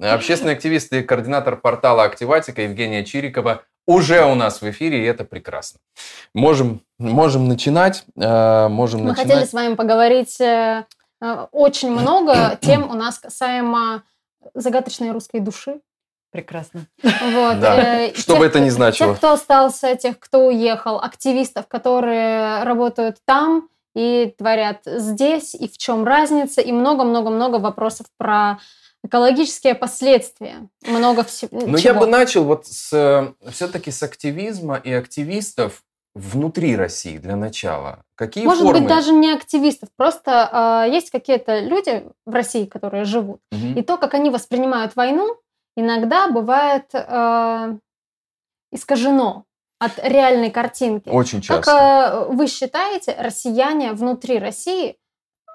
Общественный активист и координатор портала «Активатика» Евгения Чирикова уже у нас в эфире, и это прекрасно. Можем, можем начинать. Э, можем Мы начинать. хотели с вами поговорить э, э, очень много тем у нас касаемо загадочной русской души. Прекрасно. Вот. Да. э, Что бы это ни значило. Тех, кто остался, тех, кто уехал, активистов, которые работают там и творят здесь, и в чем разница, и много-много-много вопросов про экологические последствия. Много всего. Но я бы начал вот с, все-таки с активизма и активистов внутри России для начала. Какие Может формы? быть, даже не активистов. Просто э, есть какие-то люди в России, которые живут. Мгм. И то, как они воспринимают войну, иногда бывает э, искажено от реальной картинки. Очень Как часто. э, вы считаете, россияне внутри России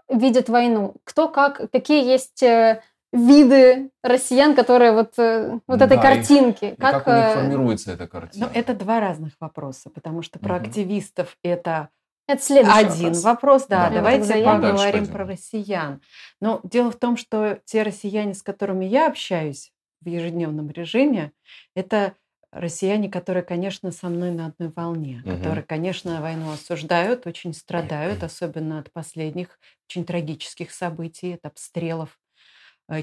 видят войну? Кто как, какие есть э, виды россиян, которые вот, э, вот этой Да, и- картинки? И как, у них э, формируется эта картина? Ну, это два разных вопроса, потому что про Мгм. активистов это это следующий один вопрос. вопрос, да. Да. Давайте. Дальше поговорим про россиян. Но дело в том, что те россияне, с которыми я общаюсь в ежедневном режиме, это россияне, которые, конечно, со мной на одной волне, Мгм. которые, конечно, войну осуждают, очень страдают, особенно от последних очень трагических событий, от обстрелов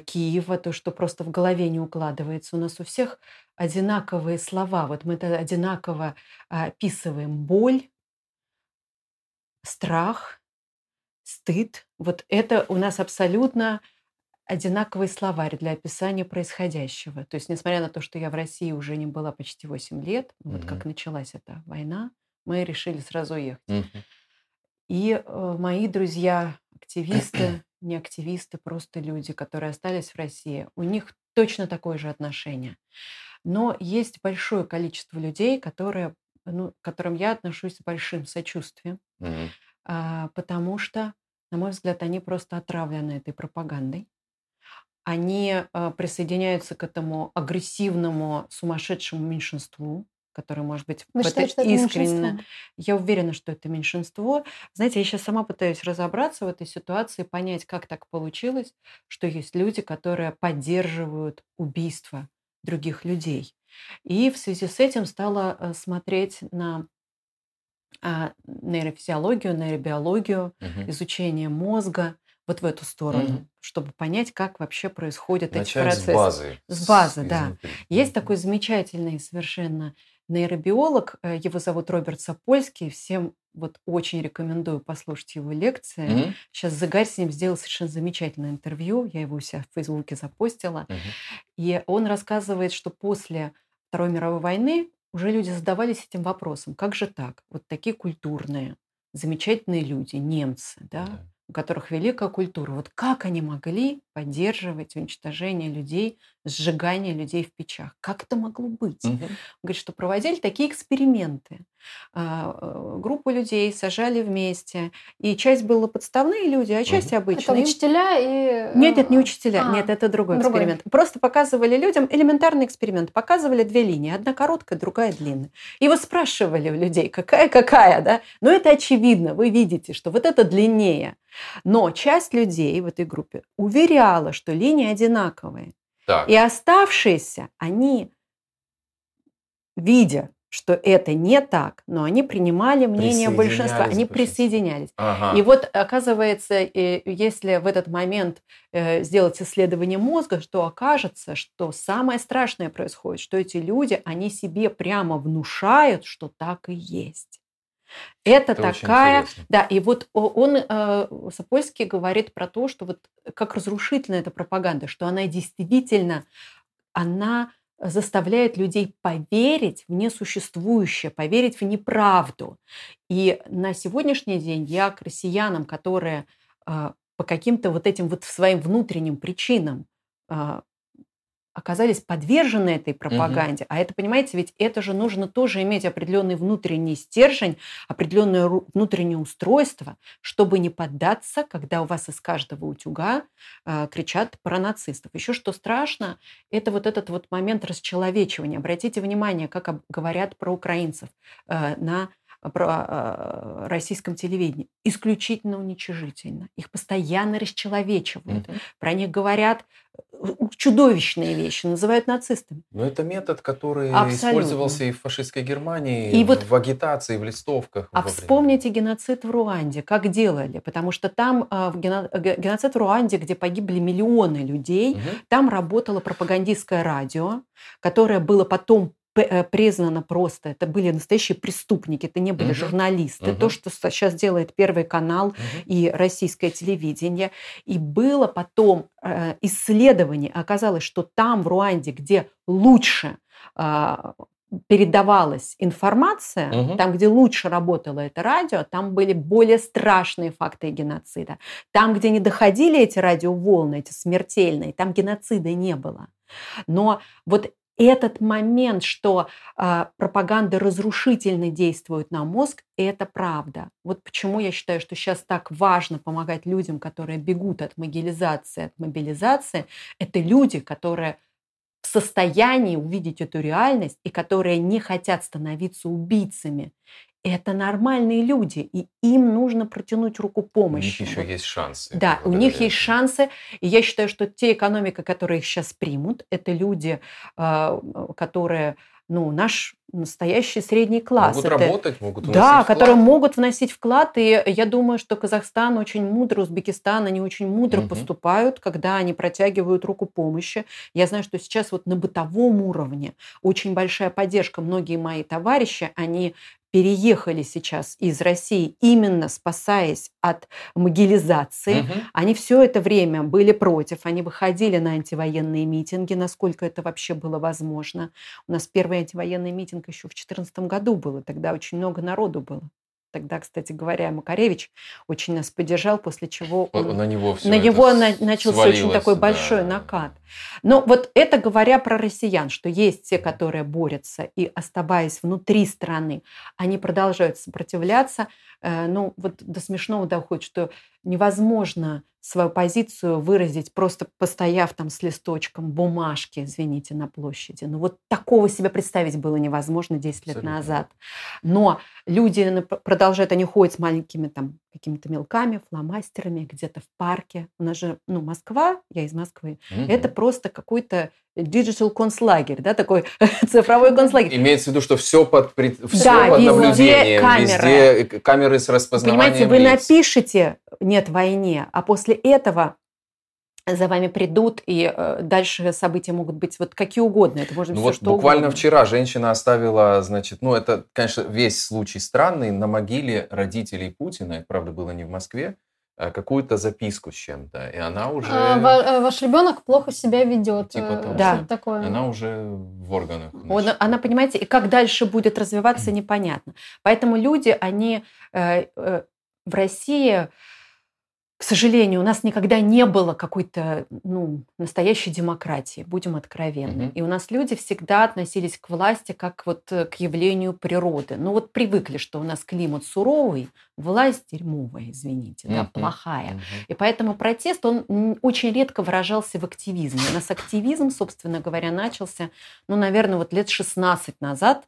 Киева, то, что просто в голове не укладывается. У нас у всех одинаковые слова. Вот мы это одинаково а, описываем боль, страх, стыд. Вот это у нас абсолютно одинаковый словарь для описания происходящего. То есть, несмотря на то, что я в России уже не была почти 8 лет, вот Мгм. как началась эта война, мы решили сразу ехать. Мгм. И э, мои друзья, активисты, не активисты, просто люди, которые остались в России, у них точно такое же отношение. Но есть большое количество людей, которые, ну, к которым я отношусь с большим сочувствием, а, потому что, на мой взгляд, они просто отравлены этой пропагандой. Они а, присоединяются к этому агрессивному, сумасшедшему меньшинству, которое, может быть, Вы это считаете, это искренне... меньшинство? Я уверена, что это меньшинство. Знаете, я сейчас сама пытаюсь разобраться в этой ситуации, понять, как так получилось, что есть люди, которые поддерживают убийство других людей. И в связи с этим стала э, смотреть на а, нейрофизиологию, нейробиологию, Мгм. изучение мозга вот в эту сторону, Мгм. чтобы понять, как вообще происходят эти Начать процессы. с базы. С базы, да. изнутри. Есть Мгм. такой замечательный совершенно нейробиолог, э, его зовут Роберт Сапольский, всем вот очень рекомендую послушать его лекции. Мгм. Сейчас Загарь с ним сделал совершенно замечательное интервью, я его у себя в Фейсбуке запостила. Мгм. И он рассказывает, что после Второй мировой войны уже люди задавались этим вопросом, как же так? Вот такие культурные, замечательные люди, немцы, да, Да. у которых великая культура. Вот как они могли поддерживать уничтожение людей, сжигание людей в печах? Как это могло быть? Он говорит, что проводили такие эксперименты. А, э, Группу людей сажали вместе, и часть была подставные люди, а часть Это обычные. учителя и... Нет, это не э, учителя, а, нет, это другой, другой. эксперимент. Просто показывали людям элементарный эксперимент. Показывали две линии, одна короткая, другая длинная. И вот спрашивали у людей, какая какая, да? Но это очевидно, вы видите, что вот это длиннее. Но часть людей в этой группе уверяла, что линии одинаковые. Так. И оставшиеся, они, видя, что это не так, но они принимали мнение большинства, они присоединялись. Ага. И вот оказывается, э, если в этот момент э, сделать исследование мозга, что окажется, что самое страшное происходит, что эти люди, они себе прямо внушают, что так и есть. Это, Это такая, да, и вот он, э, Сапольский говорит про то, что вот как разрушительна эта пропаганда, что она действительно, она заставляет людей поверить в несуществующее, поверить в неправду. И на сегодняшний день я к россиянам, которые э, по каким-то вот этим вот своим внутренним причинам э, оказались подвержены этой пропаганде. А это, понимаете, ведь это же нужно тоже иметь определенный внутренний стержень, определенное внутреннее устройство, чтобы не поддаться, когда у вас из каждого утюга э, кричат про нацистов. Еще что страшно, это вот этот вот момент расчеловечивания. Обратите внимание, как говорят про украинцев э, на про российском телевидении, исключительно уничижительно. Их постоянно расчеловечивают. Угу. Про них говорят чудовищные вещи, называют нацистами. Но это метод, который Абсолютно. использовался и в фашистской Германии, и в, вот в агитации, в листовках. А вспомните геноцид в Руанде, как делали, потому что там а, в геноцид в Руанде, где погибли миллионы людей, угу. там работало пропагандистское радио, которое было потом Э, признано просто. Это были настоящие преступники, это не были угу. журналисты. Угу. То, что сейчас делает Первый канал угу. и российское телевидение. И было потом э, исследование, оказалось, что там, в Руанде, где лучше а, передавалась информация, угу. там, где лучше работало это радио, там были более страшные факты геноцида. Там, где не доходили эти радиоволны, эти смертельные, там геноцида не было. Но вот этот момент, что э, пропаганда разрушительно действует на мозг, это правда. Вот почему я считаю, что сейчас так важно помогать людям, которые бегут от могилизации, от мобилизации. Это люди, которые в состоянии увидеть эту реальность и которые не хотят становиться убийцами это нормальные люди, и им нужно протянуть руку помощи. У них еще есть шансы. Да, у них есть шансы. И я считаю, что те экономика, которые их сейчас примут, это люди, а, которые, ну, наш настоящий средний класс. Могут это, работать, могут вносить Да, вклад. которые могут вносить вклад. И я думаю, что Казахстан очень мудро, Узбекистан, они очень мудро угу. поступают, когда они протягивают руку помощи. Я знаю, что сейчас вот на бытовом уровне очень большая поддержка. Многие мои товарищи, они переехали сейчас из России, именно спасаясь от могилизации. Угу. Они все это время были против, они выходили на антивоенные митинги, насколько это вообще было возможно. У нас первый антивоенный митинг еще в 2014 году был, и тогда очень много народу было. Тогда, кстати говоря, Макаревич очень нас поддержал, после чего он, на него, все на него на, начался очень такой большой да. накат. Но вот это говоря про россиян, что есть те, которые борются и оставаясь внутри страны, они продолжают сопротивляться. Э, ну вот до смешного доходит, что невозможно свою позицию выразить, просто постояв там с листочком бумажки, извините, на площади. Ну вот такого себе представить было невозможно 10 лет Абсолютно. назад. Но люди продолжают, они ходят с маленькими там какими-то мелками, фломастерами где-то в парке. У нас же, ну, Москва, я из Москвы, mm это просто какой-то digital концлагерь, да, такой цифровой концлагерь. Имеется в виду, что все под, все да, под везде наблюдением, камеры. везде камеры с распознаванием Понимаете, вы лиц. напишете «нет войне», а после этого за вами придут, и э, дальше события могут быть вот какие угодно. Это может ну быть вот что буквально угодно. вчера женщина оставила, значит, ну это, конечно, весь случай странный, на могиле родителей Путина, это, правда, было не в Москве, какую-то записку с чем-то, и она уже... А, э, ваш ребенок плохо себя ведет. Типа э, того. Да. Такое. Она уже в органах. Он, она, понимаете, и как дальше будет развиваться, непонятно. Поэтому люди, они э, э, в России к сожалению, у нас никогда не было какой-то ну, настоящей демократии, будем откровенны. Угу. И у нас люди всегда относились к власти как вот э, к явлению природы. Ну вот привыкли, что у нас климат суровый, власть дерьмовая, извините, угу. да, плохая. Угу. И поэтому протест, он очень редко выражался в активизме. У нас активизм, собственно говоря, начался, ну, наверное, вот лет 16 назад,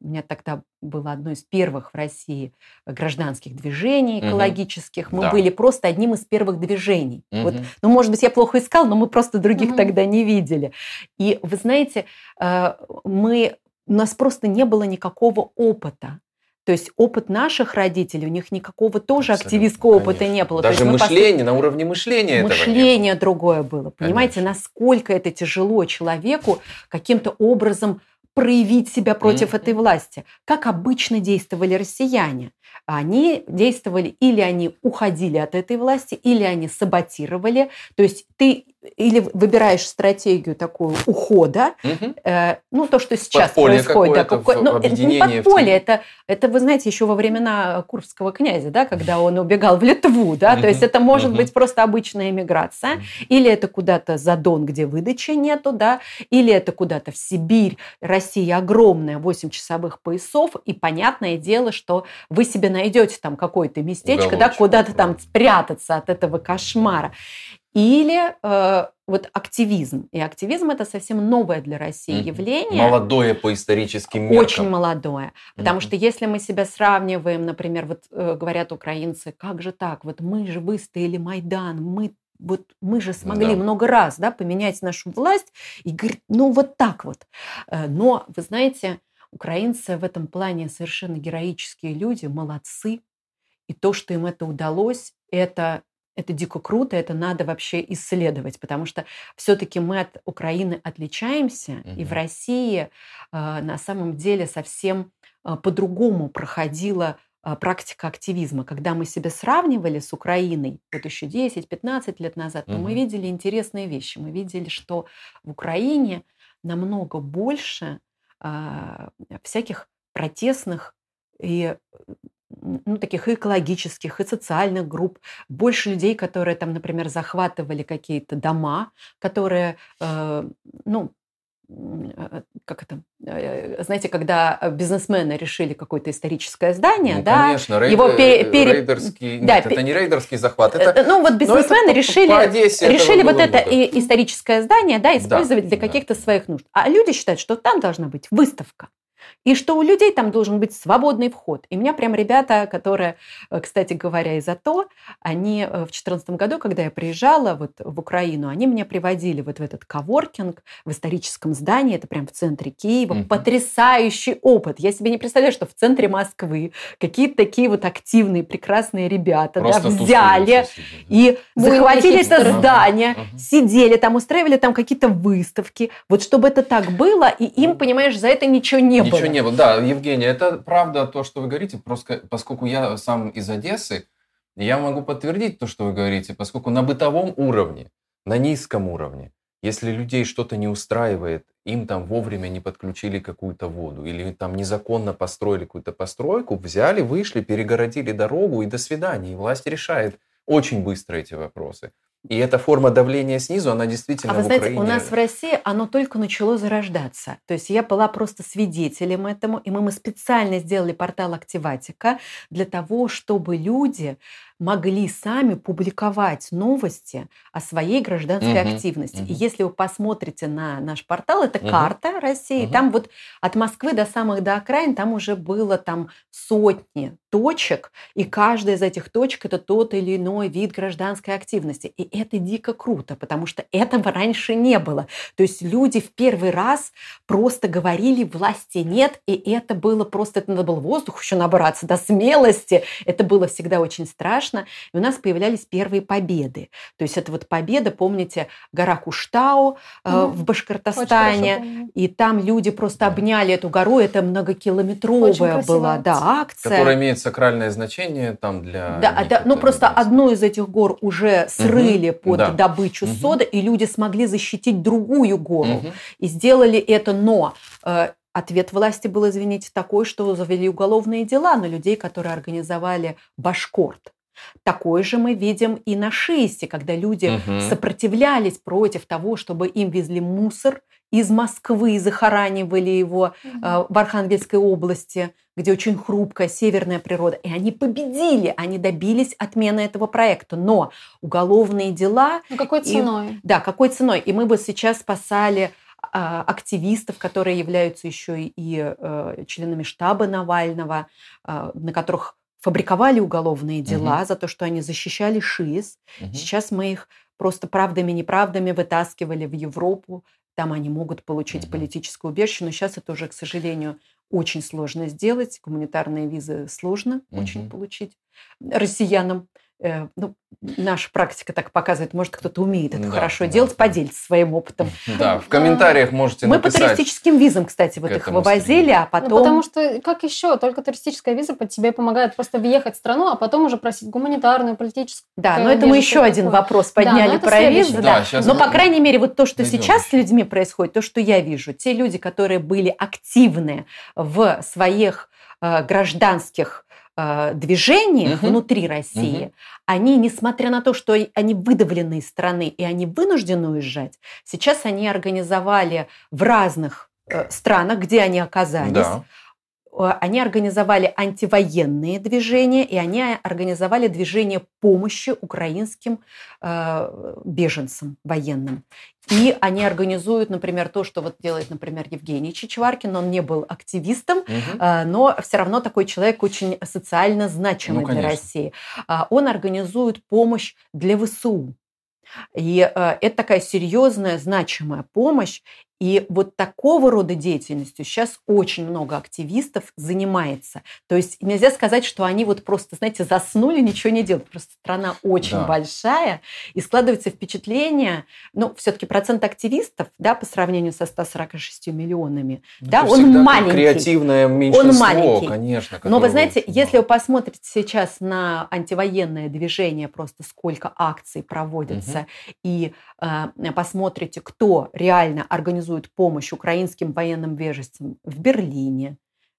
у меня тогда было одно из первых в России гражданских движений экологических. Угу. Мы да. были просто одним из первых движений. Угу. Вот, ну, может быть, я плохо искал, но мы просто других угу. тогда не видели. И вы знаете, э, мы, у нас просто не было никакого опыта. То есть опыт наших родителей, у них никакого тоже Абсолютно, активистского конечно. опыта не было. Даже мышление, на уровне мышления Мышление другое было. Понимаете, конечно. насколько это тяжело человеку каким-то образом проявить себя против mm-hmm. этой власти. Как обычно действовали россияне. Они действовали, или они уходили от этой власти, или они саботировали. То есть ты или выбираешь стратегию такую ухода, угу. э, ну то, что сейчас подполье происходит, да, какое, ну, это не подполье, это, это вы знаете еще во времена Курбского князя, да, когда он убегал в Литву, да, угу. то есть это может угу. быть просто обычная эмиграция, угу. или это куда-то за Дон, где выдачи нету, да, или это куда-то в Сибирь, Россия огромная, 8 часовых поясов, и понятное дело, что вы себе найдете там какое-то местечко, да, куда-то там спрятаться от этого кошмара. Или э, вот активизм. И активизм это совсем новое для России явление. Молодое по историческим меркам. Очень молодое. Потому что если мы себя сравниваем, например, вот э, говорят украинцы, как же так, вот мы же выстояли Майдан, мы вот мы же смогли да. много раз да, поменять нашу власть и говорит, ну вот так вот. Э, но, вы знаете, украинцы в этом плане совершенно героические люди, молодцы. И то, что им это удалось, это это дико круто, это надо вообще исследовать, потому что все-таки мы от Украины отличаемся, угу. и в России э, на самом деле совсем э, по-другому проходила э, практика активизма. Когда мы себя сравнивали с Украиной, вот еще 10-15 лет назад, угу. то мы видели интересные вещи. Мы видели, что в Украине намного больше э, всяких протестных и ну, таких и экологических, и социальных групп, больше людей, которые там, например, захватывали какие-то дома, которые, э, ну, э, как это, э, знаете, когда бизнесмены решили какое-то историческое здание, ну, да, конечно, рейд, его пере, пере... рейдерский, да, нет, это не рейдерский захват, это, ну вот бизнесмены решили, решили вот это и историческое здание, да, использовать да, для каких-то да. своих нужд, а люди считают, что там должна быть выставка, и что у людей там должен быть свободный вход. И у меня прям ребята, которые, э, кстати говоря, из АТО, они э, в 2014 году, когда я приезжала вот в Украину, они меня приводили вот в этот коворкинг в историческом здании, это прям в центре Киева. Угу. Потрясающий опыт. Я себе не представляю, что в центре Москвы какие-то такие вот активные, прекрасные ребята да, взяли и захватили это здание, угу. сидели там, устраивали там какие-то выставки. Вот чтобы это так было, и им, понимаешь, за это ничего не ничего было. Не было. Да, Евгения, это правда то, что вы говорите, просто поскольку я сам из Одессы, я могу подтвердить то, что вы говорите, поскольку на бытовом уровне, на низком уровне, если людей что-то не устраивает, им там вовремя не подключили какую-то воду или там незаконно построили какую-то постройку, взяли, вышли, перегородили дорогу и до свидания. И власть решает очень быстро эти вопросы. И эта форма давления снизу, она действительно А вы в знаете, Украине... у нас в России оно только начало зарождаться. То есть я была просто свидетелем этому, и мы, мы специально сделали портал Активатика для того, чтобы люди могли сами публиковать новости о своей гражданской угу, активности. Угу. И если вы посмотрите на наш портал, это угу. карта России, угу. там вот от Москвы до самых до окраин, там уже было там сотни точек, и каждая из этих точек это тот или иной вид гражданской активности. И это дико круто, потому что этого раньше не было. То есть люди в первый раз просто говорили, власти нет, и это было просто, это надо было воздух еще набраться, до смелости. Это было всегда очень страшно. И у нас появлялись первые победы. То есть это вот победа, помните, гора Куштау э, mm в Башкортостане, и там люди просто обняли эту гору, это многокилометровая была да, акция. Которая имеет сакральное значение там для... Да, да ну просто одну из этих гор уже срыли угу, под да. добычу угу. соды, и люди смогли защитить другую гору. Угу. И сделали это, но э, Ответ власти был, извините, такой, что завели уголовные дела на людей, которые организовали Башкорт. Такое же мы видим и на шесте, когда люди угу. сопротивлялись против того, чтобы им везли мусор из Москвы, захоранивали его угу. э, в Архангельской области, где очень хрупкая северная природа. И они победили, они добились отмены этого проекта. Но уголовные дела... Ну какой ценой? И, да, какой ценой? И мы бы сейчас спасали а, активистов, которые являются еще и э, членами штаба Навального, а, на которых фабриковали уголовные дела угу. за то, что они защищали ШИС. Угу. Сейчас мы их просто правдами-неправдами вытаскивали в Европу. Там они могут получить угу. политическую убежище, но сейчас это уже, к сожалению, очень сложно сделать. Гуманитарные визы сложно угу. очень получить россиянам. Э, ну, наша практика так показывает, может, кто-то умеет это да, хорошо да, делать, да. поделиться своим опытом. Да, в комментариях можете Мы написать. Мы по туристическим визам, кстати, вот их вывозили, а потом... Ну, потому что, как еще, только туристическая виза под тебе помогает просто въехать в страну, а потом уже просить гуманитарную, политическую. Да, но это мы еще такое. один вопрос подняли да, про визы. Да, да. Но, по крайней мере, вот то, что Дойдем. сейчас с людьми происходит, то, что я вижу, те люди, которые были активны в своих э, гражданских Э, движениях угу. внутри России, угу. они, несмотря на то, что они выдавлены из страны и они вынуждены уезжать, сейчас они организовали в разных э, странах, где они оказались, да. Э, они организовали антивоенные движения, и они организовали движение помощи украинским э, беженцам военным. И они организуют, например, то, что вот делает, например, Евгений Чичваркин. Он не был активистом, угу. но все равно такой человек очень социально значимый ну, для России. А, он организует помощь для ВСУ. И э, это такая серьезная, значимая помощь. И вот такого рода деятельностью сейчас очень много активистов занимается. То есть нельзя сказать, что они вот просто, знаете, заснули, ничего не делают. Просто страна очень да. большая, и складывается впечатление, ну, все-таки процент активистов, да, по сравнению со 146 миллионами, ну, да, он маленький. Креативное меньшинство, он маленький. конечно. Но вы знаете, да. если вы посмотрите сейчас на антивоенное движение, просто сколько акций проводится, угу. и э, посмотрите, кто реально организует организуют помощь украинским военным беженцам в Берлине,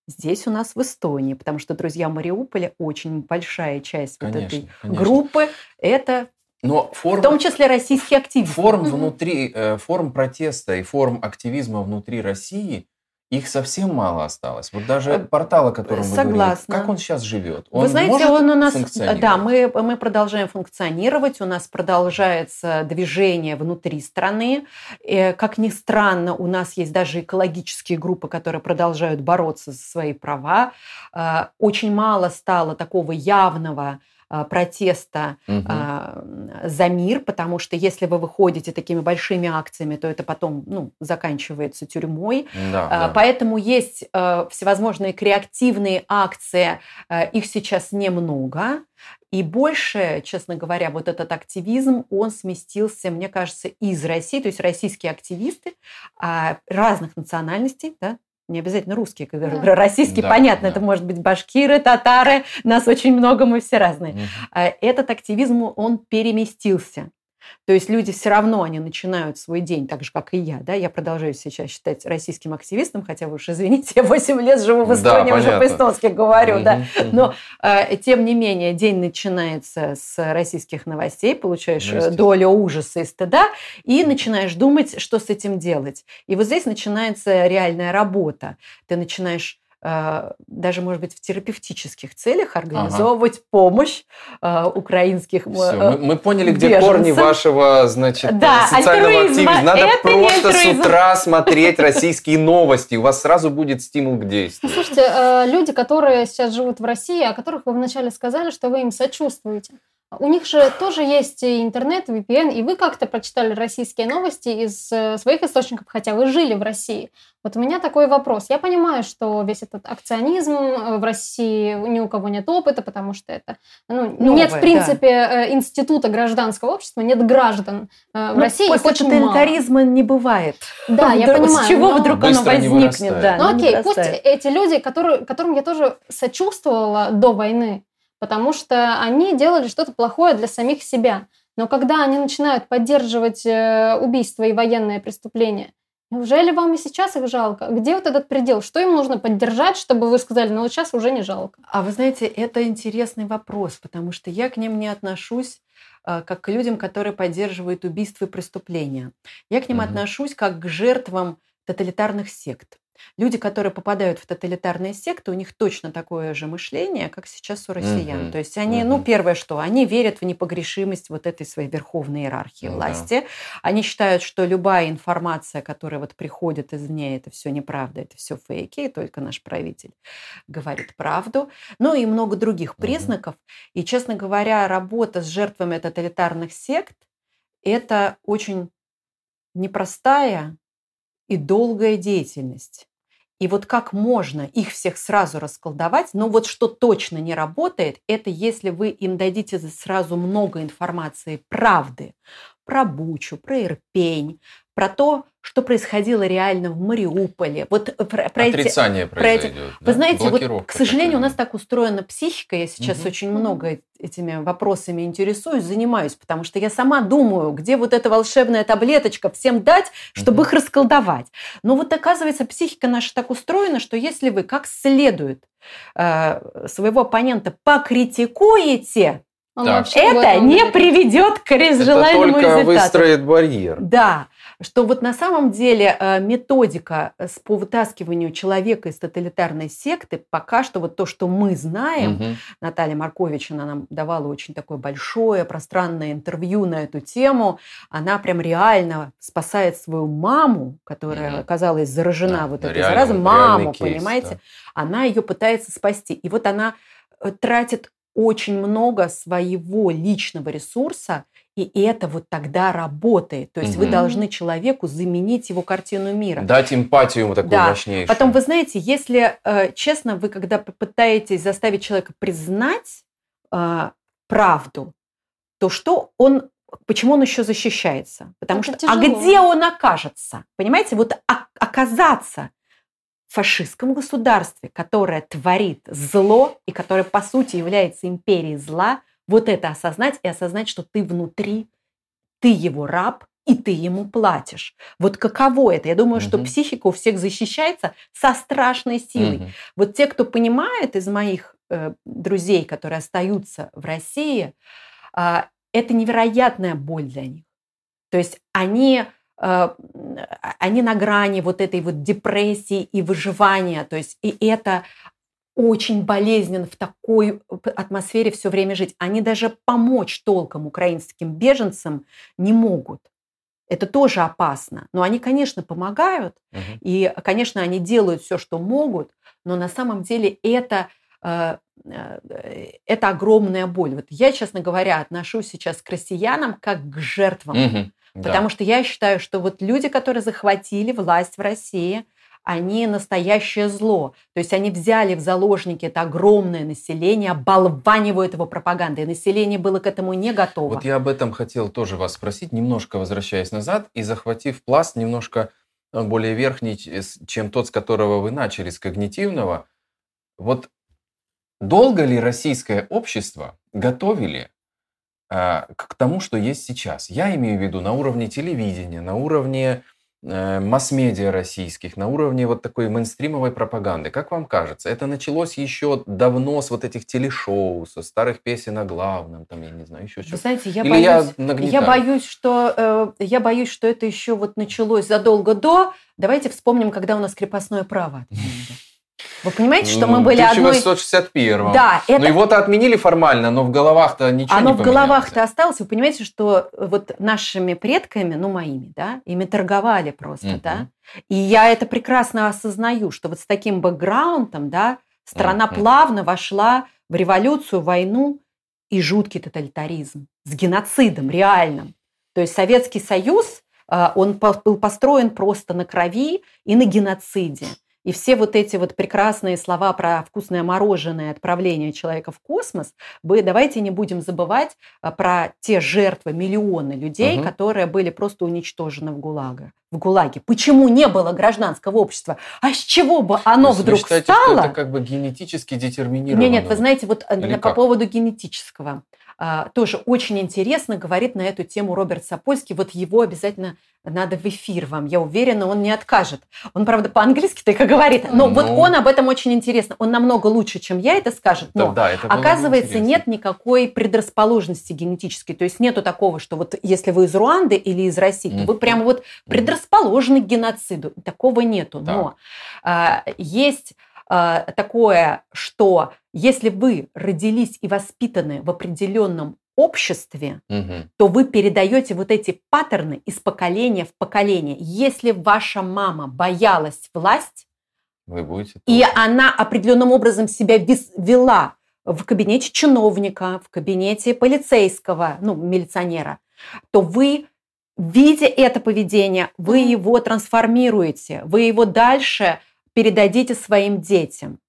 здесь у нас в Эстонии, потому что друзья Мариуполя очень большая часть конечно, вот этой конечно. группы это но форм, в том числе российские активисты. Форм внутри, э, форм протеста и форм активизма внутри России их совсем мало осталось. Вот даже э, портал, о котором Согласна. вы говорите, как он сейчас живет? Он вы знаете, он у нас, да, мы, мы продолжаем функционировать, у нас продолжается движение внутри страны. И, э, как ни странно, у нас есть даже экологические группы, которые продолжают бороться за свои права. Э, очень мало стало такого явного протеста угу. за мир, потому что если вы выходите такими большими акциями, то это потом ну, заканчивается тюрьмой. Да, а, да. Поэтому есть всевозможные креативные акции, их сейчас немного. И больше, честно говоря, вот этот активизм, он сместился, мне кажется, из России, то есть российские активисты разных национальностей, да, не обязательно русские, когда да. говорю российские, да, понятно, да. это может быть башкиры, татары, нас очень много, мы все разные. Угу. Этот активизм, он переместился. То есть люди все равно, они начинают свой день так же, как и я. Да? Я продолжаю сейчас считать российским активистом, хотя вы уж извините, я 8 лет живу в Эстонии, да, уже по-эстонски говорю. Угу, да. Но, э, тем не менее, день начинается с российских новостей, получаешь ну, долю ужаса и стыда, и начинаешь думать, что с этим делать. И вот здесь начинается реальная работа. Ты начинаешь Э, даже, может быть, в терапевтических целях организовывать ага. помощь э, украинских Все, мы, мы поняли, где беженцам. корни вашего, значит, да, социального активизма. Надо это просто с утра смотреть российские новости. У вас сразу будет стимул к действию. Ну, слушайте, э, люди, которые сейчас живут в России, о которых вы вначале сказали, что вы им сочувствуете. У них же тоже есть интернет, VPN, и вы как-то прочитали российские новости из э, своих источников, хотя вы жили в России. Вот у меня такой вопрос. Я понимаю, что весь этот акционизм э, в России ни у кого нет опыта, потому что это ну, Новое, нет в принципе да. Э, института гражданского общества, нет граждан в ну, России. После тоталитаризма не бывает. Да, я понимаю. С чего но... вдруг оно возникнет? Да, ну окей, пусть эти люди, которые, которым я тоже сочувствовала до войны, потому что они делали что-то плохое для самих себя. Но когда они начинают поддерживать э, убийства и военные преступления, неужели вам и сейчас их жалко? Где вот этот предел? Что им нужно поддержать, чтобы вы сказали, ну вот сейчас уже не жалко? А вы знаете, это интересный вопрос, потому что я к ним не отношусь э, как к людям, которые поддерживают убийства и преступления. Я к ним угу. отношусь как к жертвам тоталитарных сект. Люди, которые попадают в тоталитарные секты, у них точно такое же мышление, как сейчас у россиян. Mm-hmm. То есть они, mm-hmm. ну, первое что, они верят в непогрешимость вот этой своей верховной иерархии mm-hmm. власти. Они считают, что любая информация, которая вот приходит извне, это все неправда, это все фейки, и только наш правитель говорит правду. Ну и много других признаков. И, честно говоря, работа с жертвами тоталитарных сект – это очень непростая и долгая деятельность. И вот как можно их всех сразу расколдовать, но вот что точно не работает, это если вы им дадите сразу много информации правды про Бучу, про Ирпень, про то, что происходило реально в Мариуполе. Вот про, про Отрицание эти, произойдет. Про эти, да? Вы знаете, вот, к сожалению, такая. у нас так устроена психика. Я сейчас угу. очень много этими вопросами интересуюсь, занимаюсь, потому что я сама думаю, где вот эта волшебная таблеточка всем дать, чтобы угу. их расколдовать. Но вот оказывается, психика наша так устроена, что если вы как следует э, своего оппонента покритикуете, это не приведет к желаемому результату. Это только выстроит барьер. Да. Что вот на самом деле э, методика э, по вытаскиванию человека из тоталитарной секты, пока что вот то, что мы знаем, угу. Наталья Маркович, она нам давала очень такое большое пространное интервью на эту тему, она прям реально спасает свою маму, которая угу. оказалась заражена да, вот этой заразой, маму, кейс, понимаете, да. она ее пытается спасти. И вот она э, тратит очень много своего личного ресурса и это вот тогда работает. То есть угу. вы должны человеку заменить его картину мира. Дать эмпатию ему такую да. мощнейшую. Потом, вы знаете, если, э, честно, вы когда попытаетесь заставить человека признать э, правду, то что он, почему он еще защищается? Потому Это что, а тяжело. а где он окажется? Понимаете, вот оказаться в фашистском государстве, которое творит зло и которое, по сути, является империей зла, вот это осознать и осознать, что ты внутри, ты его раб, и ты ему платишь. Вот каково это? Я думаю, угу. что психика у всех защищается со страшной силой. Угу. Вот те, кто понимает из моих э, друзей, которые остаются в России, э, это невероятная боль для них. То есть они э, они на грани вот этой вот депрессии и выживания, то есть и это очень болезненно в такой атмосфере все время жить. Они даже помочь толком украинским беженцам не могут. Это тоже опасно. Но они, конечно, помогают, угу. и, конечно, они делают все, что могут, но на самом деле это э, э, это огромная боль. Вот я, честно говоря, отношусь сейчас к россиянам как к жертвам, угу, потому да. что я считаю, что вот люди, которые захватили власть в России, они настоящее зло. То есть они взяли в заложники это огромное население, оболванивают его пропагандой. Население было к этому не готово. Вот я об этом хотел тоже вас спросить, немножко возвращаясь назад и захватив пласт немножко э, более верхний, чем тот, с которого вы начали, с когнитивного. Вот долго ли российское общество готовили э, к тому, что есть сейчас? Я имею в виду на уровне телевидения, на уровне масс-медиа российских на уровне вот такой мейнстримовой пропаганды. Как вам кажется, это началось еще давно с вот этих телешоу, со старых песен о главном, там, я не знаю, еще что-то? Знаете, я, Или боюсь, я, я, боюсь, что, э, я боюсь, что это еще вот началось задолго до. Давайте вспомним, когда у нас крепостное право Вы понимаете, что мы были 1861 одной... Да, это... Ну его-то отменили формально, но в головах-то ничего Оно не в головах-то осталось. Вы понимаете, что вот нашими предками, ну моими, да, ими торговали просто, uh-huh. да. И я это прекрасно осознаю, что вот с таким бэкграундом, да, страна uh-huh. плавно вошла в революцию, войну и жуткий тоталитаризм с геноцидом реальным. То есть Советский Союз, а, он был построен просто на крови и на геноциде. И все вот эти вот прекрасные слова про вкусное мороженое, отправление человека в космос, вы давайте не будем забывать а, про те жертвы, миллионы людей, угу. которые были просто уничтожены в ГУЛАГе. В ГУЛАГе. Почему не было гражданского общества? А с чего бы оно вдруг считаете, стало? Что это как бы генетически детерминировано? Нет, нет, вы знаете, вот э, Или по как? поводу генетического. А, тоже очень интересно говорит на эту тему Роберт Сапольский. Вот его обязательно надо в эфир вам. Я уверена, он не откажет. Он, правда, по-английски только говорит. Но ну, вот он об этом очень интересно. Он намного лучше, чем я это скажет. Но да, это оказывается, нет никакой предрасположенности генетической. То есть нету такого, что вот если вы из Руанды или из России, то вы прямо вот предрасположены к геноциду. Такого нету. Но а, есть такое, что если вы родились и воспитаны в определенном обществе, угу. то вы передаете вот эти паттерны из поколения в поколение. Если ваша мама боялась власть, вы будете и она определенным образом себя вела в кабинете чиновника, в кабинете полицейского, ну, милиционера, то вы, видя это поведение, вы его трансформируете, вы его дальше передадите своим детям.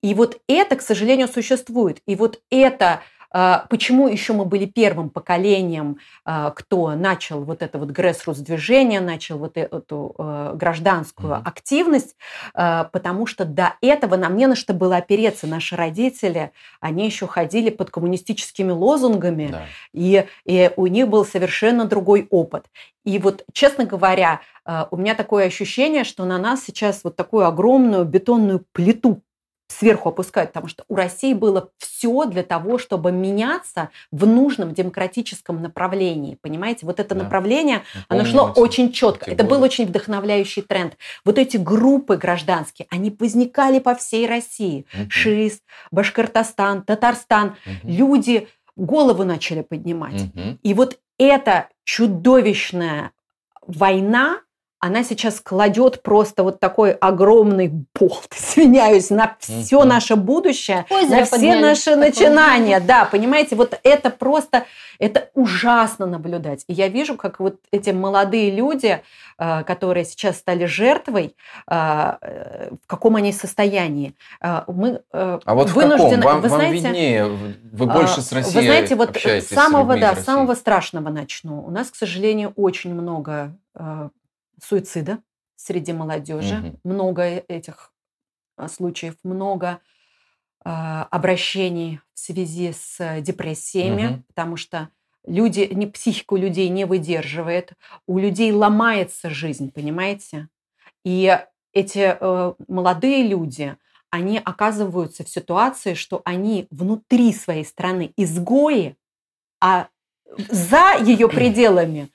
И вот это, к сожалению, существует. И вот это Почему еще мы были первым поколением, а, кто начал вот это вот грэсрус-движение, начал вот э, эту э, гражданскую mm-hmm. активность? А, потому что до этого нам не на что было опереться. Наши родители, они еще ходили под коммунистическими лозунгами, да. и, и у них был совершенно другой опыт. И вот, честно говоря, у меня такое ощущение, что на нас сейчас вот такую огромную бетонную плиту сверху опускают, потому что у России было все для того, чтобы меняться в нужном демократическом направлении. Понимаете, вот это Да. направление, Я оно помню шло эти- очень четко. Это был годы. очень вдохновляющий тренд. Вот эти группы гражданские, они возникали по всей России. Мгм. ШИС, Башкортостан, Татарстан. Мгм. Люди голову начали поднимать. Мгм. И вот эта чудовищная война, она сейчас кладет просто вот такой огромный болт, извиняюсь, на все наше будущее, Озеро на все подняли наши такое. начинания. Да, понимаете, вот это просто, это ужасно наблюдать. И я вижу, как вот эти молодые люди, э, которые сейчас стали жертвой, э, э, в каком они состоянии. Мы А вот в вынуждены, каком? Вам, вы вам знаете, виднее, вы больше с Россией Вы знаете, вот самого, да, самого страшного начну. У нас, к сожалению, очень много суицида среди молодежи, Мгм. много этих э, случаев, много э, обращений в связи с э, депрессиями, Мгм. потому что люди, не, психику людей не выдерживает, у людей ломается жизнь, понимаете? И эти э, молодые люди, они оказываются в ситуации, что они внутри своей страны изгои, а за ее пределами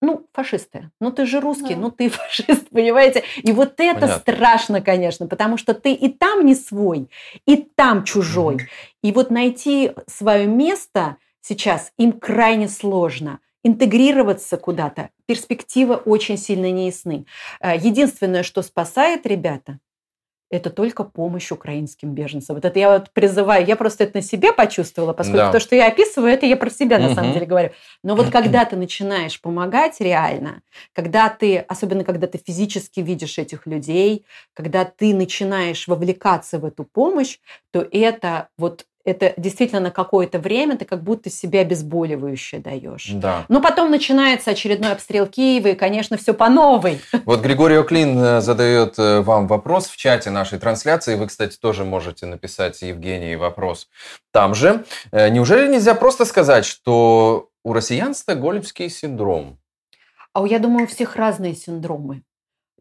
ну, фашисты. Ну, ты же русский, Да. ну, ты фашист, понимаете? И вот это Понятно. страшно, конечно, потому что ты и там не свой, и там чужой. Мгм. И вот найти свое место сейчас им крайне сложно. Интегрироваться куда-то. Перспективы очень сильно неясны. Э, Единственное, что спасает ребята, это только помощь украинским беженцам. Вот это я вот призываю, я просто это на себе почувствовала, поскольку Да. то, что я описываю, это я про себя на самом деле говорю. Но вот когда ты начинаешь помогать реально, когда ты, особенно когда ты физически видишь этих людей, когда ты начинаешь вовлекаться в эту помощь, то это вот это действительно на какое-то время ты как будто себе обезболивающее даешь. Да. Но потом начинается очередной обстрел Киева, и, конечно, все по новой. Вот Григорий Оклин э, задает э, вам вопрос в чате нашей трансляции. Вы, кстати, тоже можете написать Евгении вопрос там же. Э, Неужели нельзя просто сказать, что у россиян стокгольмский синдром? А я думаю, у всех разные синдромы,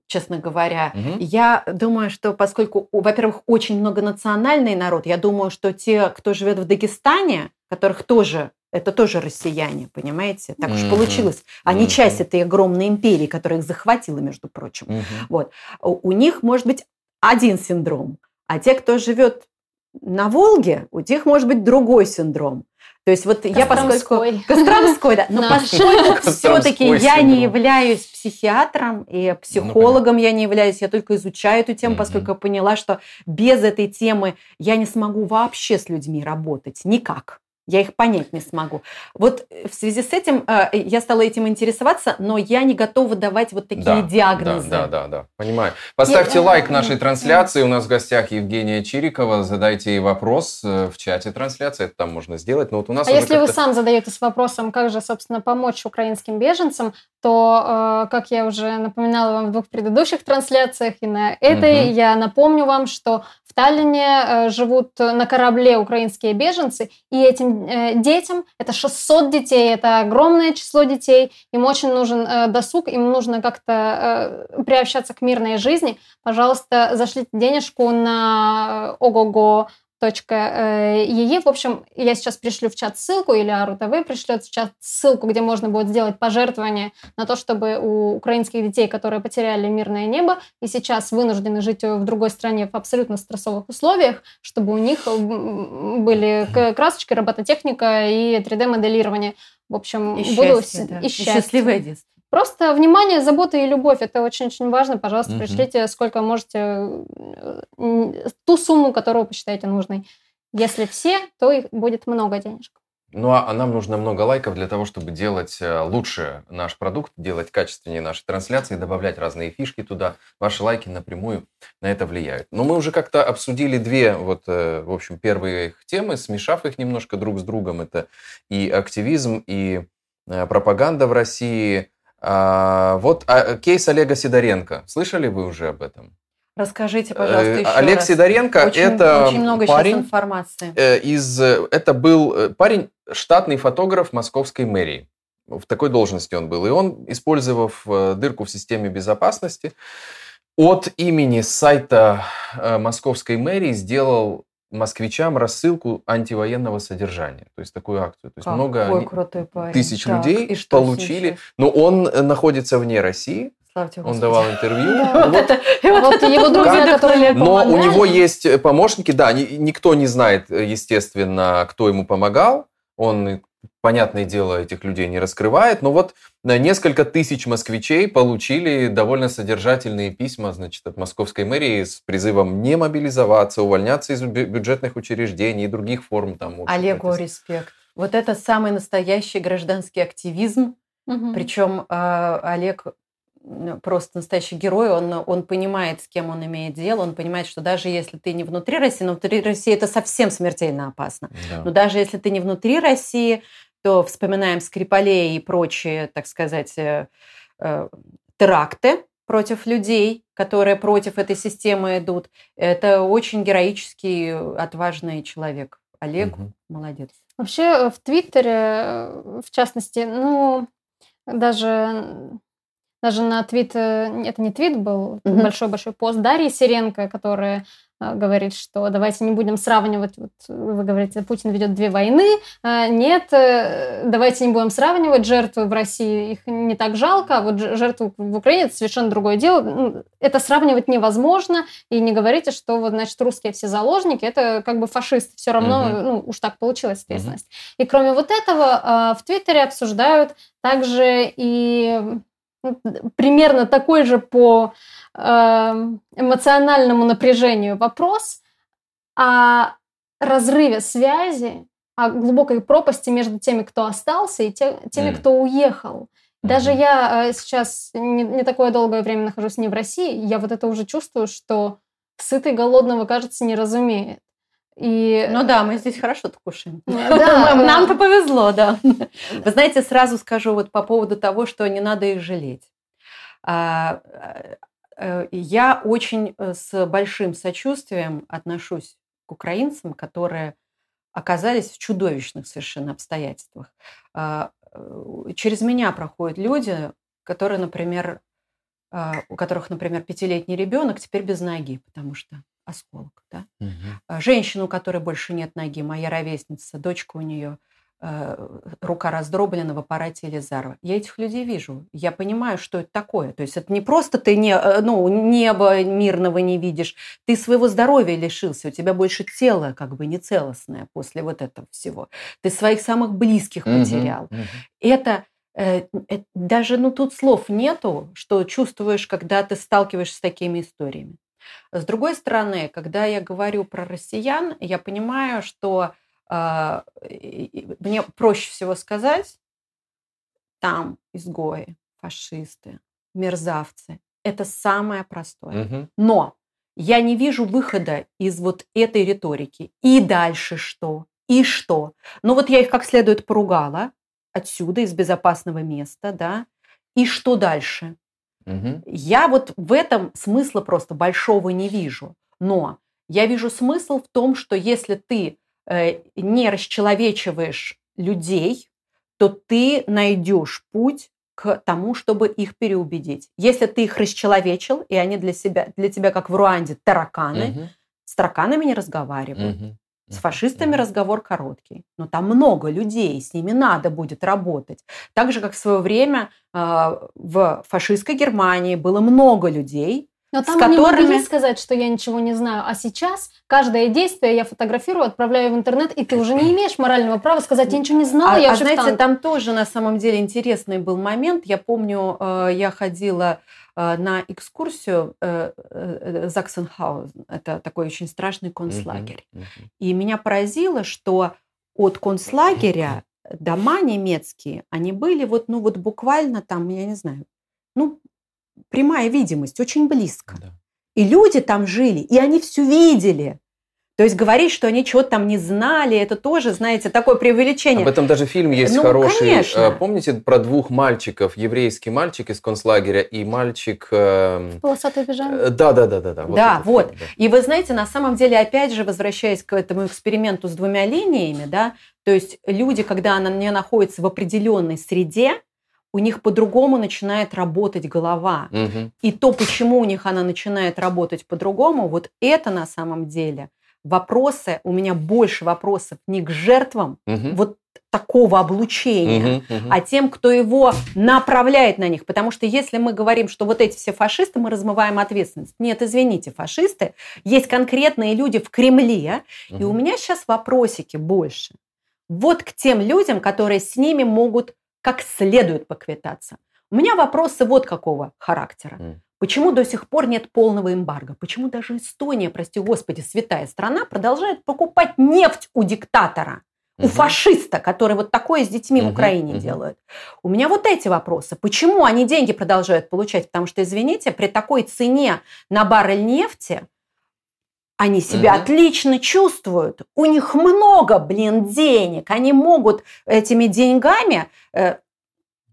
честно говоря. Мгм. Я думаю, что поскольку, во-первых, очень многонациональный народ, я думаю, что те, кто живет в Дагестане, которых тоже это тоже россияне, понимаете? Так уж Мгм. получилось. Они Мгм. часть этой огромной империи, которая их захватила, между прочим. Мгм. У, у них может быть один синдром, а те, кто живет на Волге, у них может быть другой синдром. То есть вот я поскольку... Костромской. Да. Но поскольку все-таки я не являюсь психиатром и психологом я не являюсь, я только изучаю эту тему, поскольку я поняла, что без этой темы я не смогу вообще с людьми работать. Никак. Я их понять не смогу. Вот в связи с этим э, я стала этим интересоваться, но я не готова давать вот такие Да, диагнозы. Да, да, да, да, понимаю. Поставьте Я- лайк нашей трансляции. У нас в гостях Евгения Чирикова. Задайте ей вопрос э, в чате трансляции. Это там можно сделать. Но вот у нас А если вы сам задаетесь вопросом, как же, собственно, помочь украинским беженцам, то, э, как я уже напоминала вам в двух предыдущих трансляциях и на этой, Мгм. я напомню вам, что Таллине э, живут на корабле украинские беженцы, и этим э, детям, это 600 детей, это огромное число детей, им очень нужен э, досуг, им нужно как-то приобщаться к мирной жизни. Пожалуйста, зашлите денежку на ого-го .ee. В общем, я сейчас пришлю в чат ссылку, или Ару ТВ пришлет в чат ссылку, где можно будет сделать пожертвование на то, чтобы у украинских детей, которые потеряли мирное небо и сейчас вынуждены жить в другой стране в абсолютно стрессовых условиях, чтобы у них были красочки, робототехника и 3D-моделирование. В общем, И буду счастье, да. и И счастье. счастливое детство. Просто внимание, забота и любовь. Это очень-очень важно. Пожалуйста, Мгм. пришлите сколько можете э, ту сумму, которую посчитаете нужной. Если все, то их будет много денежек. Ну, а а нам нужно много лайков для того, чтобы делать э, лучше наш продукт, делать качественнее наши трансляции, добавлять разные фишки туда. Ваши лайки напрямую на это влияют. Но мы уже как-то обсудили две, вот, э, в общем, первые их темы, смешав их немножко друг с другом. Это и активизм, и пропаганда в России. А, вот а, кейс Олега Сидоренко. Слышали вы уже об этом? Расскажите, пожалуйста, Э, еще Олег раз. Сидоренко очень, это очень много парень, информации. э, из, э, это был парень, штатный фотограф московской мэрии. В такой должности он был. И он, использовав дырку в системе безопасности, от имени сайта московской мэрии сделал москвичам рассылку антивоенного содержания, то есть такую акцию. То есть Какой много крутой парень. тысяч Так, людей и что получили, сейчас? но он э, находится вне России, Славьте он давал интервью. Да. Вот Это- и вот это его друзья, которые Но помогали. у него есть э, помощники, да, ни- никто не знает, э, естественно, кто ему помогал. Он, понятное дело, этих людей не раскрывает. Но вот э, несколько тысяч москвичей получили довольно содержательные письма, значит, от московской мэрии с призывом не мобилизоваться, увольняться из бю- бюджетных учреждений и других форм там. Олегу респект. Вот это самый настоящий гражданский активизм. Мгм. Причем э, Олег м, просто настоящий герой, он, он понимает, с кем он имеет дело, он понимает, что даже если ты не внутри России, но внутри России это совсем смертельно опасно. Да. Но даже если ты не внутри России, то вспоминаем Скрипалей и прочие, так сказать, э, э, теракты против людей, которые против этой системы идут. Это очень героический, отважный человек. Олег Мгм. молодец. Вообще э, в Твиттере, э, в частности, ну, даже, даже на твит, э, это не твит был, большой-большой пост Дарьи Сиренко, которая э, говорит, что давайте не будем сравнивать, вот вы говорите, Путин ведет две войны, Э, нет, э, давайте не будем сравнивать жертвы в России, их не так жалко, а вот жертвы в Украине это совершенно другое дело. Это сравнивать невозможно, и не говорите, что вот, значит, русские все заложники, это как бы фашисты, все равно, Мгм. ну, уж так получилась ответственность. И кроме вот этого, а, в Твиттере обсуждают также и примерно такой же по э, эмоциональному напряжению вопрос о разрыве связи, о глубокой пропасти между теми, кто остался, и те- теми, Мгм. кто уехал. Даже я э, сейчас не, не такое долгое время нахожусь не в России, я вот это уже чувствую, что сытый голодного, кажется, не разумеет. И Ну да, мы здесь хорошо-то кушаем. Да. Нам-то повезло, да. Вы знаете, сразу скажу вот по поводу того, что не надо их жалеть. А, э, Я очень э, с большим сочувствием отношусь к украинцам, которые оказались в чудовищных совершенно обстоятельствах. А, э, Через меня проходят люди, которые, например, а, у которых, например, пятилетний ребенок теперь без ноги, потому что осколок, да? Мгм. А, женщину, у которой больше нет ноги, моя ровесница, дочка у нее, э, рука раздроблена в аппарате Елизарова. Я этих людей вижу, я понимаю, что это такое. То есть это не просто ты не, э, ну, неба мирного не видишь, ты своего здоровья лишился, у тебя больше тело как бы нецелостное после вот этого всего. Ты своих самых близких Мгм. потерял Мгм. это э, э, даже ну тут слов нету, что чувствуешь, когда ты сталкиваешься с такими историями. С другой стороны, когда я говорю про россиян, я понимаю, что э, мне проще всего сказать, там изгои, фашисты, мерзавцы. Это самое простое. Мгм. Но я не вижу выхода из вот этой риторики. И дальше что? И что? Ну вот я их как следует поругала отсюда, из безопасного места, да. И что дальше? Я вот в этом смысла просто большого не вижу. Но я вижу смысл в том, что если ты э, не расчеловечиваешь людей, то ты найдешь путь к тому, чтобы их переубедить. Если ты их расчеловечил, и они для, себя, для тебя, как в Руанде, тараканы, Мгм. с тараканами не разговаривают. Мгм. С фашистами разговор короткий. Но там много людей, с ними надо будет работать. Так же, как в свое время э, в фашистской Германии было много людей, Но с там они которыми- могли сказать, что я ничего не знаю. А сейчас каждое действие я фотографирую, отправляю в интернет, и ты уже не имеешь морального права сказать, я ничего не знала, А, я а знаете, танке». там тоже на самом деле интересный был момент. Я помню, э, я ходила на экскурсию э, э, Заксенхаузен. Это такой очень страшный концлагерь. Мгм. И меня поразило, что от концлагеря дома немецкие, они были вот, ну вот буквально там, я не знаю, ну, прямая видимость, очень близко. Да. И люди там жили, и они все видели. То есть говорить, что они чего-то там не знали, это тоже, знаете, такое преувеличение. Об этом даже фильм есть Ну, хороший. конечно. Э, Помните про двух мальчиков? Еврейский мальчик из концлагеря и мальчик... э, Полосатый пижама. э, Да, да, да, да, да. Да, этот вот. фильм, да. И вы знаете, на самом деле, опять же, возвращаясь к этому эксперименту с двумя линиями, да, то есть люди, когда она не находится в определенной среде, у них по-другому начинает работать голова. Мгм. И то, почему у них она начинает работать по-другому, вот это на самом деле вопросы, у меня больше вопросов не к жертвам Мгм. вот такого облучения, Мгм. Мгм. а тем, кто его направляет на них. Потому что если мы говорим, что вот эти все фашисты, мы размываем ответственность. Нет, извините, фашисты. Есть конкретные люди в Кремле, и у меня сейчас вопросики больше. Вот к тем людям, которые с ними могут как следует поквитаться. У меня вопросы вот какого характера. Почему до сих пор нет полного эмбарго? Почему даже Эстония, прости господи, святая страна, продолжает покупать нефть у диктатора? У фашиста, который вот такое с детьми в Мгм, Украине мгм. делает. У меня вот эти вопросы. Почему они деньги продолжают получать? Потому что, извините, при такой цене на баррель нефти они себя Мгм. отлично чувствуют. У них много, блин, денег. Они могут этими деньгами э,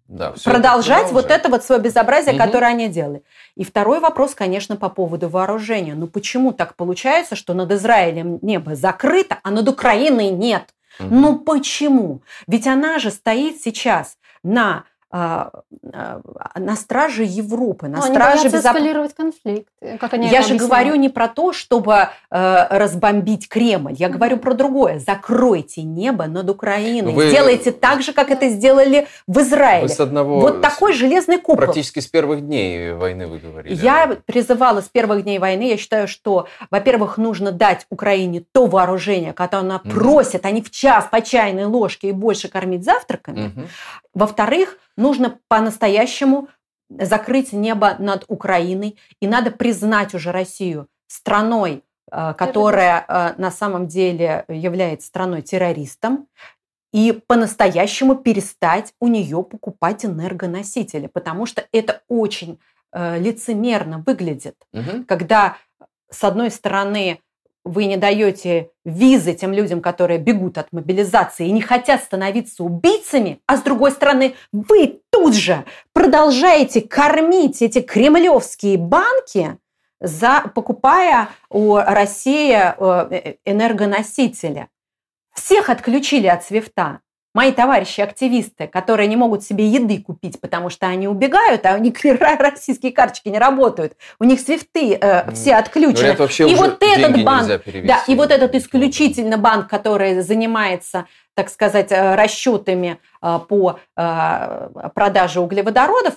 Да, продолжать вот это вот свое безобразие, Мгм. которое они делали. И второй вопрос, конечно, по поводу вооружения. Ну почему так получается, что над Израилем небо закрыто, а над Украиной нет? Мгм. Ну почему? Ведь она же стоит сейчас на, на страже Европы, на они страже эскалировать конфликт. Как они Я же объясняют. говорю не про то, чтобы э, разбомбить Кремль. Я говорю про другое. Закройте небо над Украиной. Вы- Сделайте так же, как это сделали в Вы Израиле. с одного... Вот такой железный купол. Практически с первых дней войны вы говорили. Я призывала с первых дней войны, я считаю, что, во-первых, нужно дать Украине то вооружение, которое она Мгм. просит, а не в час по чайной ложке и больше кормить завтраками. Мгм. Во-вторых, нужно по-настоящему закрыть небо над Украиной, и надо признать уже Россию страной, э, которая э, на самом деле является страной-террористом, и по-настоящему перестать у нее покупать энергоносители, потому что это очень э, лицемерно выглядит Мгм. когда с одной стороны вы не даете визы тем людям, которые бегут от мобилизации и не хотят становиться убийцами, а с другой стороны вы тут же продолжаете кормить эти кремлевские банки, за, покупая у России э, энергоносители. Всех отключили от свифта. Мои товарищи-активисты, которые не могут себе еды купить, потому что они убегают, а у них российские карточки не работают. У них свифты э, все отключены. Говорят, вообще и вот этот банк, да, и вот этот исключительно банк, который занимается, так сказать, э, расчетами э, по э, продаже углеводородов,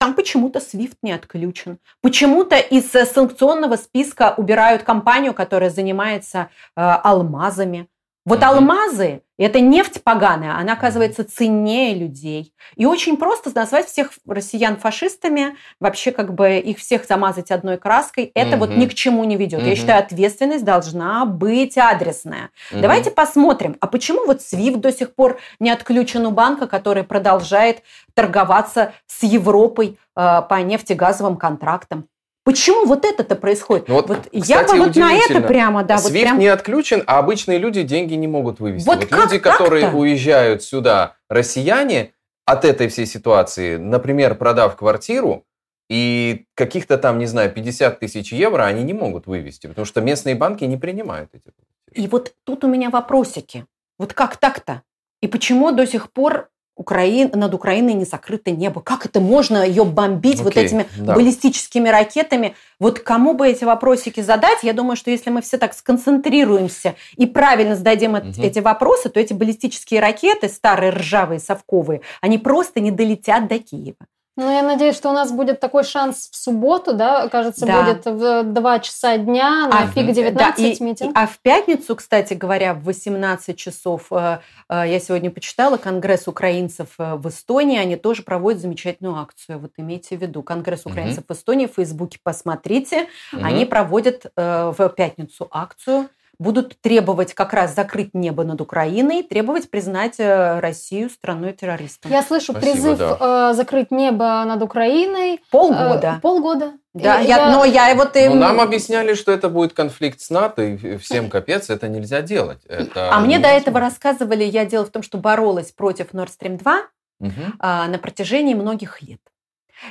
там почему-то SWIFT не отключен. Почему-то из санкционного списка убирают компанию, которая занимается алмазами. Вот алмазы, это нефть поганая, она оказывается ценнее людей. И очень просто назвать всех россиян фашистами, вообще как бы их всех замазать одной краской, это вот Мгм. ни к чему не ведет. Я Мгм. считаю, ответственность должна быть адресная. Мгм. Давайте посмотрим, а почему вот SWIFT до сих пор не отключен у банка, который продолжает торговаться с Европой э, по нефтегазовым контрактам? Почему вот это-то происходит? Ну вот, я кстати, бы вот на это прямо, да, вот SWIFT прям... не отключен, а обычные люди деньги не могут вывести. Вот как люди, так-то? которые уезжают сюда, россияне, от этой всей ситуации, например, продав квартиру, и каких-то там, не знаю, 50 тысяч евро они не могут вывести, потому что местные банки не принимают эти. И вот тут у меня вопросики. Вот как так-то? И почему до сих пор Украин, над Украиной не закрыто небо? Как это можно ее бомбить вот Окей, этими да. баллистическими ракетами? Вот кому бы эти вопросики задать? Я думаю, что если мы все так сконцентрируемся и правильно зададим Мгм. эти вопросы, то эти баллистические ракеты, старые ржавые, совковые, они просто не долетят до Киева. Ну, я надеюсь, что у нас будет такой шанс в субботу, да, кажется, Да. будет в 2 часа дня на А, ФИГ Да, 19 и- митинг. и- а в пятницу, кстати говоря, в 18 часов, э, э, я сегодня почитала, Конгресс украинцев э, в Эстонии, они тоже проводят замечательную акцию. Вот имейте в виду, Конгресс украинцев в Эстонии, в Фейсбуке посмотрите, Мгм. они проводят э, в пятницу акцию, будут требовать как раз закрыть небо над Украиной, требовать признать э, Россию страной-террористом. Я слышу Спасибо, призыв э, закрыть небо над Украиной. Полгода. Э, полгода. да, И я, но я вот... Ну, им- нам объясняли, что это будет конфликт с НАТО, и всем капец, это нельзя делать. Это А мне до этого рассказывали, я дело в том, что боролась против Nord Stream 2, Мгм. а, на протяжении многих лет.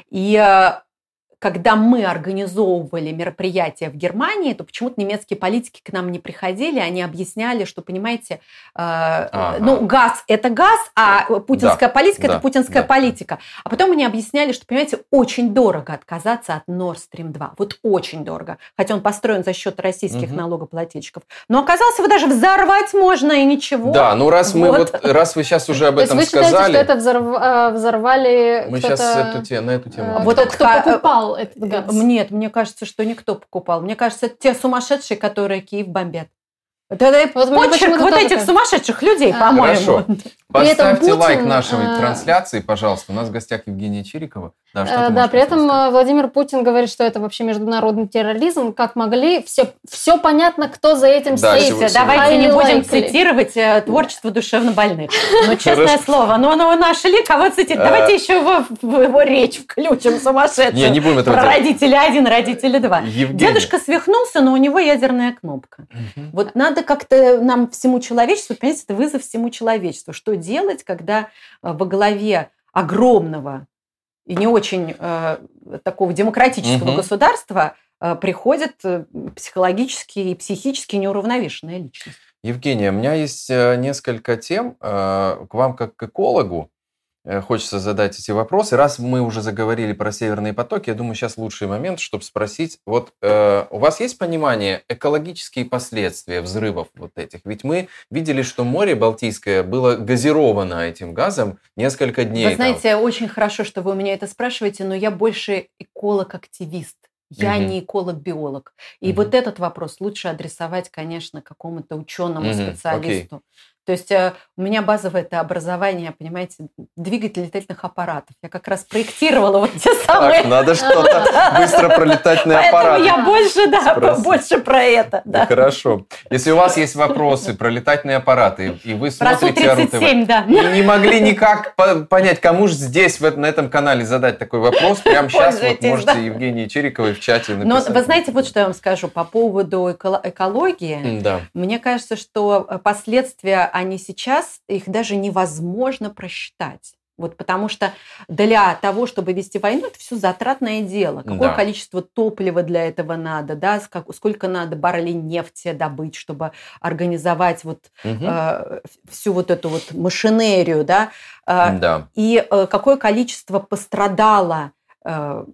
И а, когда мы организовывали мероприятия в Германии, то почему-то немецкие политики к нам не приходили, они объясняли, что, понимаете, э, ага. ну, газ – это газ, а путинская да, политика да, – это путинская да. политика. А потом они объясняли, что, понимаете, очень дорого отказаться от Nord Stream 2. Вот очень дорого. Хотя он построен за счет российских угу. налогоплательщиков. Но оказалось, его даже взорвать можно и ничего. Да, ну раз вот. мы вот, раз вы сейчас уже об этом сказали. То есть вы считаете, что это взорв, э, взорвали Мы сейчас эту, на эту тему. Вот кто, кто покупал этот газ? Нет, мне кажется, что никто покупал. Мне кажется, те сумасшедшие, которые Киев бомбят. Вот почерк вот этих сумасшедших людей, а, по-моему. Хорошо. Поставьте Путин, лайк нашей а... трансляции, пожалуйста. У нас в гостях Евгения Чирикова. Да, что а, да при этом сказать? Владимир Путин говорит, что это вообще международный терроризм. Как могли, все, все понятно, кто за этим да, стоит. Сегодня, Давайте не будем цитировать э, творчество душевнобольных. Ну, честное слово, ну, ну нашли кого цитировать. А. Давайте еще его, его речь включим сумасшедшую. Не, не будем этого Про родителя один, родители два. Дедушка свихнулся, но у него ядерная кнопка. Вот надо как-то нам всему человечеству, понимаете, это вызов всему человечеству. Что делать, когда э, во главе огромного и не очень э, такого демократического угу. государства э, приходит э, психологически и психически неуравновешенная личность. Евгения, у меня есть э, несколько тем э, к вам как к экологу. Э, хочется задать эти вопросы. Раз мы уже заговорили про северные потоки, я думаю, сейчас лучший момент, чтобы спросить, вот э, у вас есть понимание экологические последствия взрывов вот этих? Ведь мы видели, что море Балтийское было газировано этим газом несколько дней. Вы знаете, там. очень хорошо, что вы у меня это спрашиваете, но я больше эколог-активист. Я угу. не эколог-биолог. И угу. вот этот вопрос лучше адресовать, конечно, какому-то ученому, угу. специалисту. Окей. То есть э, у меня базовое это образование, понимаете, двигатель летательных аппаратов. Я как раз проектировала вот те самые. Так, надо что-то быстро про летательные аппараты. я больше, да, больше про это. Да. Хорошо. Если у вас есть вопросы про летательные аппараты, и вы смотрите РУ-ТВ, да. и не могли никак понять, кому же здесь, на этом канале задать такой вопрос, прямо сейчас вот можете да. Евгении Чириковой в чате написать. Но вы знаете, вот что я вам скажу по поводу экологии. Да. Мне кажется, что последствия они сейчас, их даже невозможно просчитать. Вот потому что для того, чтобы вести войну, это все затратное дело. Какое да. количество топлива для этого надо, да, сколько надо баррелей нефти добыть, чтобы организовать вот угу. э, всю вот эту вот машинерию, да. Э, да. И э, какое количество пострадало э,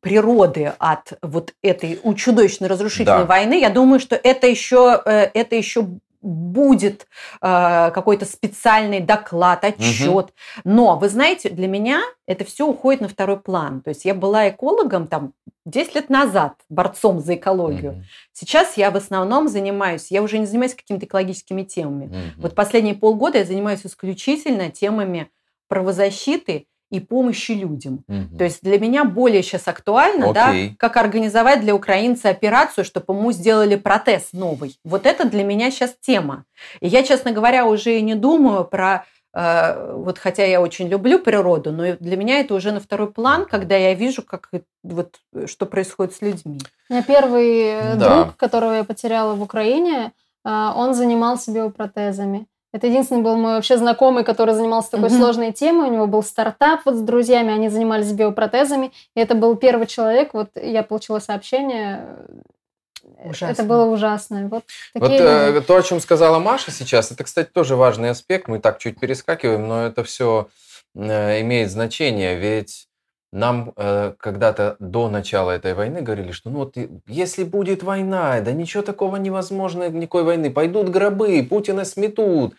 природы от вот этой чудовищной разрушительной да. войны, я думаю, что это еще, э, это еще будет э, какой-то специальный доклад, отчет. Угу. Но, вы знаете, для меня это все уходит на второй план. То есть я была экологом там 10 лет назад, борцом за экологию. Угу. Сейчас я в основном занимаюсь, я уже не занимаюсь какими-то экологическими темами. Угу. Вот последние полгода я занимаюсь исключительно темами правозащиты и помощи людям. Угу. То есть для меня более сейчас актуально, Окей. да, как организовать для украинца операцию, чтобы ему сделали протез новый. Вот это для меня сейчас тема. И я, честно говоря, уже и не думаю про э, вот хотя я очень люблю природу, но для меня это уже на второй план, когда я вижу, как вот что происходит с людьми. У меня первый э, да. друг, которого я потеряла в Украине, э, он занимался биопротезами. Это единственный был мой вообще знакомый, который занимался такой mm-hmm. сложной темой. У него был стартап вот с друзьями, они занимались биопротезами. И это был первый человек. Вот я получила сообщение. Ужасно. Это было ужасно. Вот, вот э, то, о чем сказала Маша сейчас, это, кстати, тоже важный аспект. Мы так чуть перескакиваем, но это все э, имеет значение. Ведь нам э, когда-то до начала этой войны говорили, что ну вот если будет война, да ничего такого невозможно, никакой войны, пойдут гробы, Путина сметут.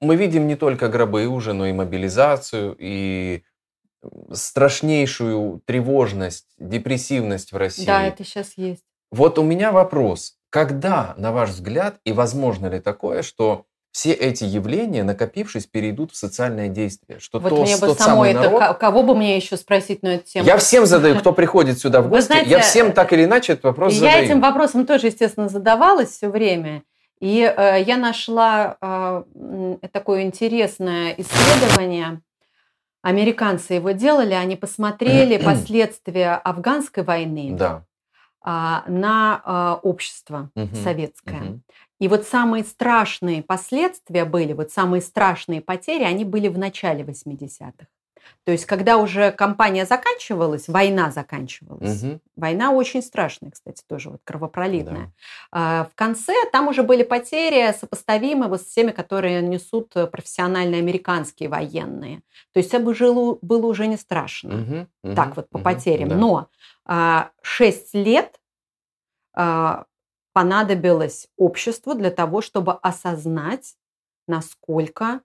Мы видим не только гробы уже, но и мобилизацию, и страшнейшую тревожность, депрессивность в России. Да, это сейчас есть. Вот у меня вопрос. Когда, на ваш взгляд, и возможно ли такое, что все эти явления, накопившись, перейдут в социальное действие. Что вот то, мне бы самой это, народ... кого бы мне еще спросить на эту тему? Я всем задаю, кто приходит сюда в гости, знаете, я всем так или иначе этот вопрос я задаю. Я этим вопросом тоже, естественно, задавалась все время. И э, я нашла э, такое интересное исследование. Американцы его делали, они посмотрели последствия афганской войны да. э, на э, общество угу, советское. Угу. И вот самые страшные последствия были, вот самые страшные потери, они были в начале 80-х. То есть, когда уже кампания заканчивалась, война заканчивалась. Мгм. Война очень страшная, кстати, тоже вот кровопролитная. Да. А В конце там уже были потери сопоставимы вот с теми, которые несут профессиональные американские военные. То есть это было, было уже не страшно. Мгм. Так вот по Мгм. потерям. Да. Но 6 лет а, понадобилось обществу для того, чтобы осознать, насколько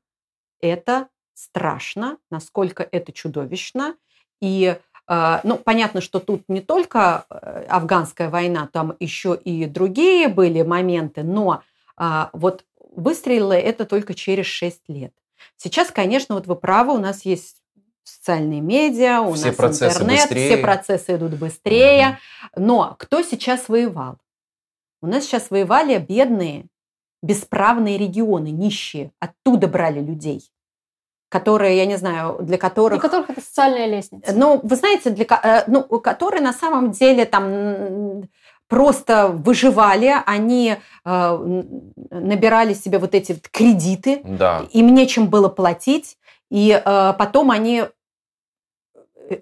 это страшно, насколько это чудовищно. И, а, ну, понятно, что тут не только э, афганская война, там еще и другие были моменты, но а, вот выстрелило это только через 6 лет. Сейчас, конечно, вот вы правы, у нас есть социальные медиа, у Все нас процессы интернет, быстрее. все процессы идут быстрее. Но кто сейчас воевал? У нас сейчас воевали бедные, бесправные регионы, нищие. Оттуда брали людей, которые, я не знаю, для Для которых... которых это социальная лестница. Ну, вы знаете, для, э, ну, которые на самом деле там просто выживали, они э, набирали себе вот эти вот кредиты, Да. им нечем было платить, и э, потом они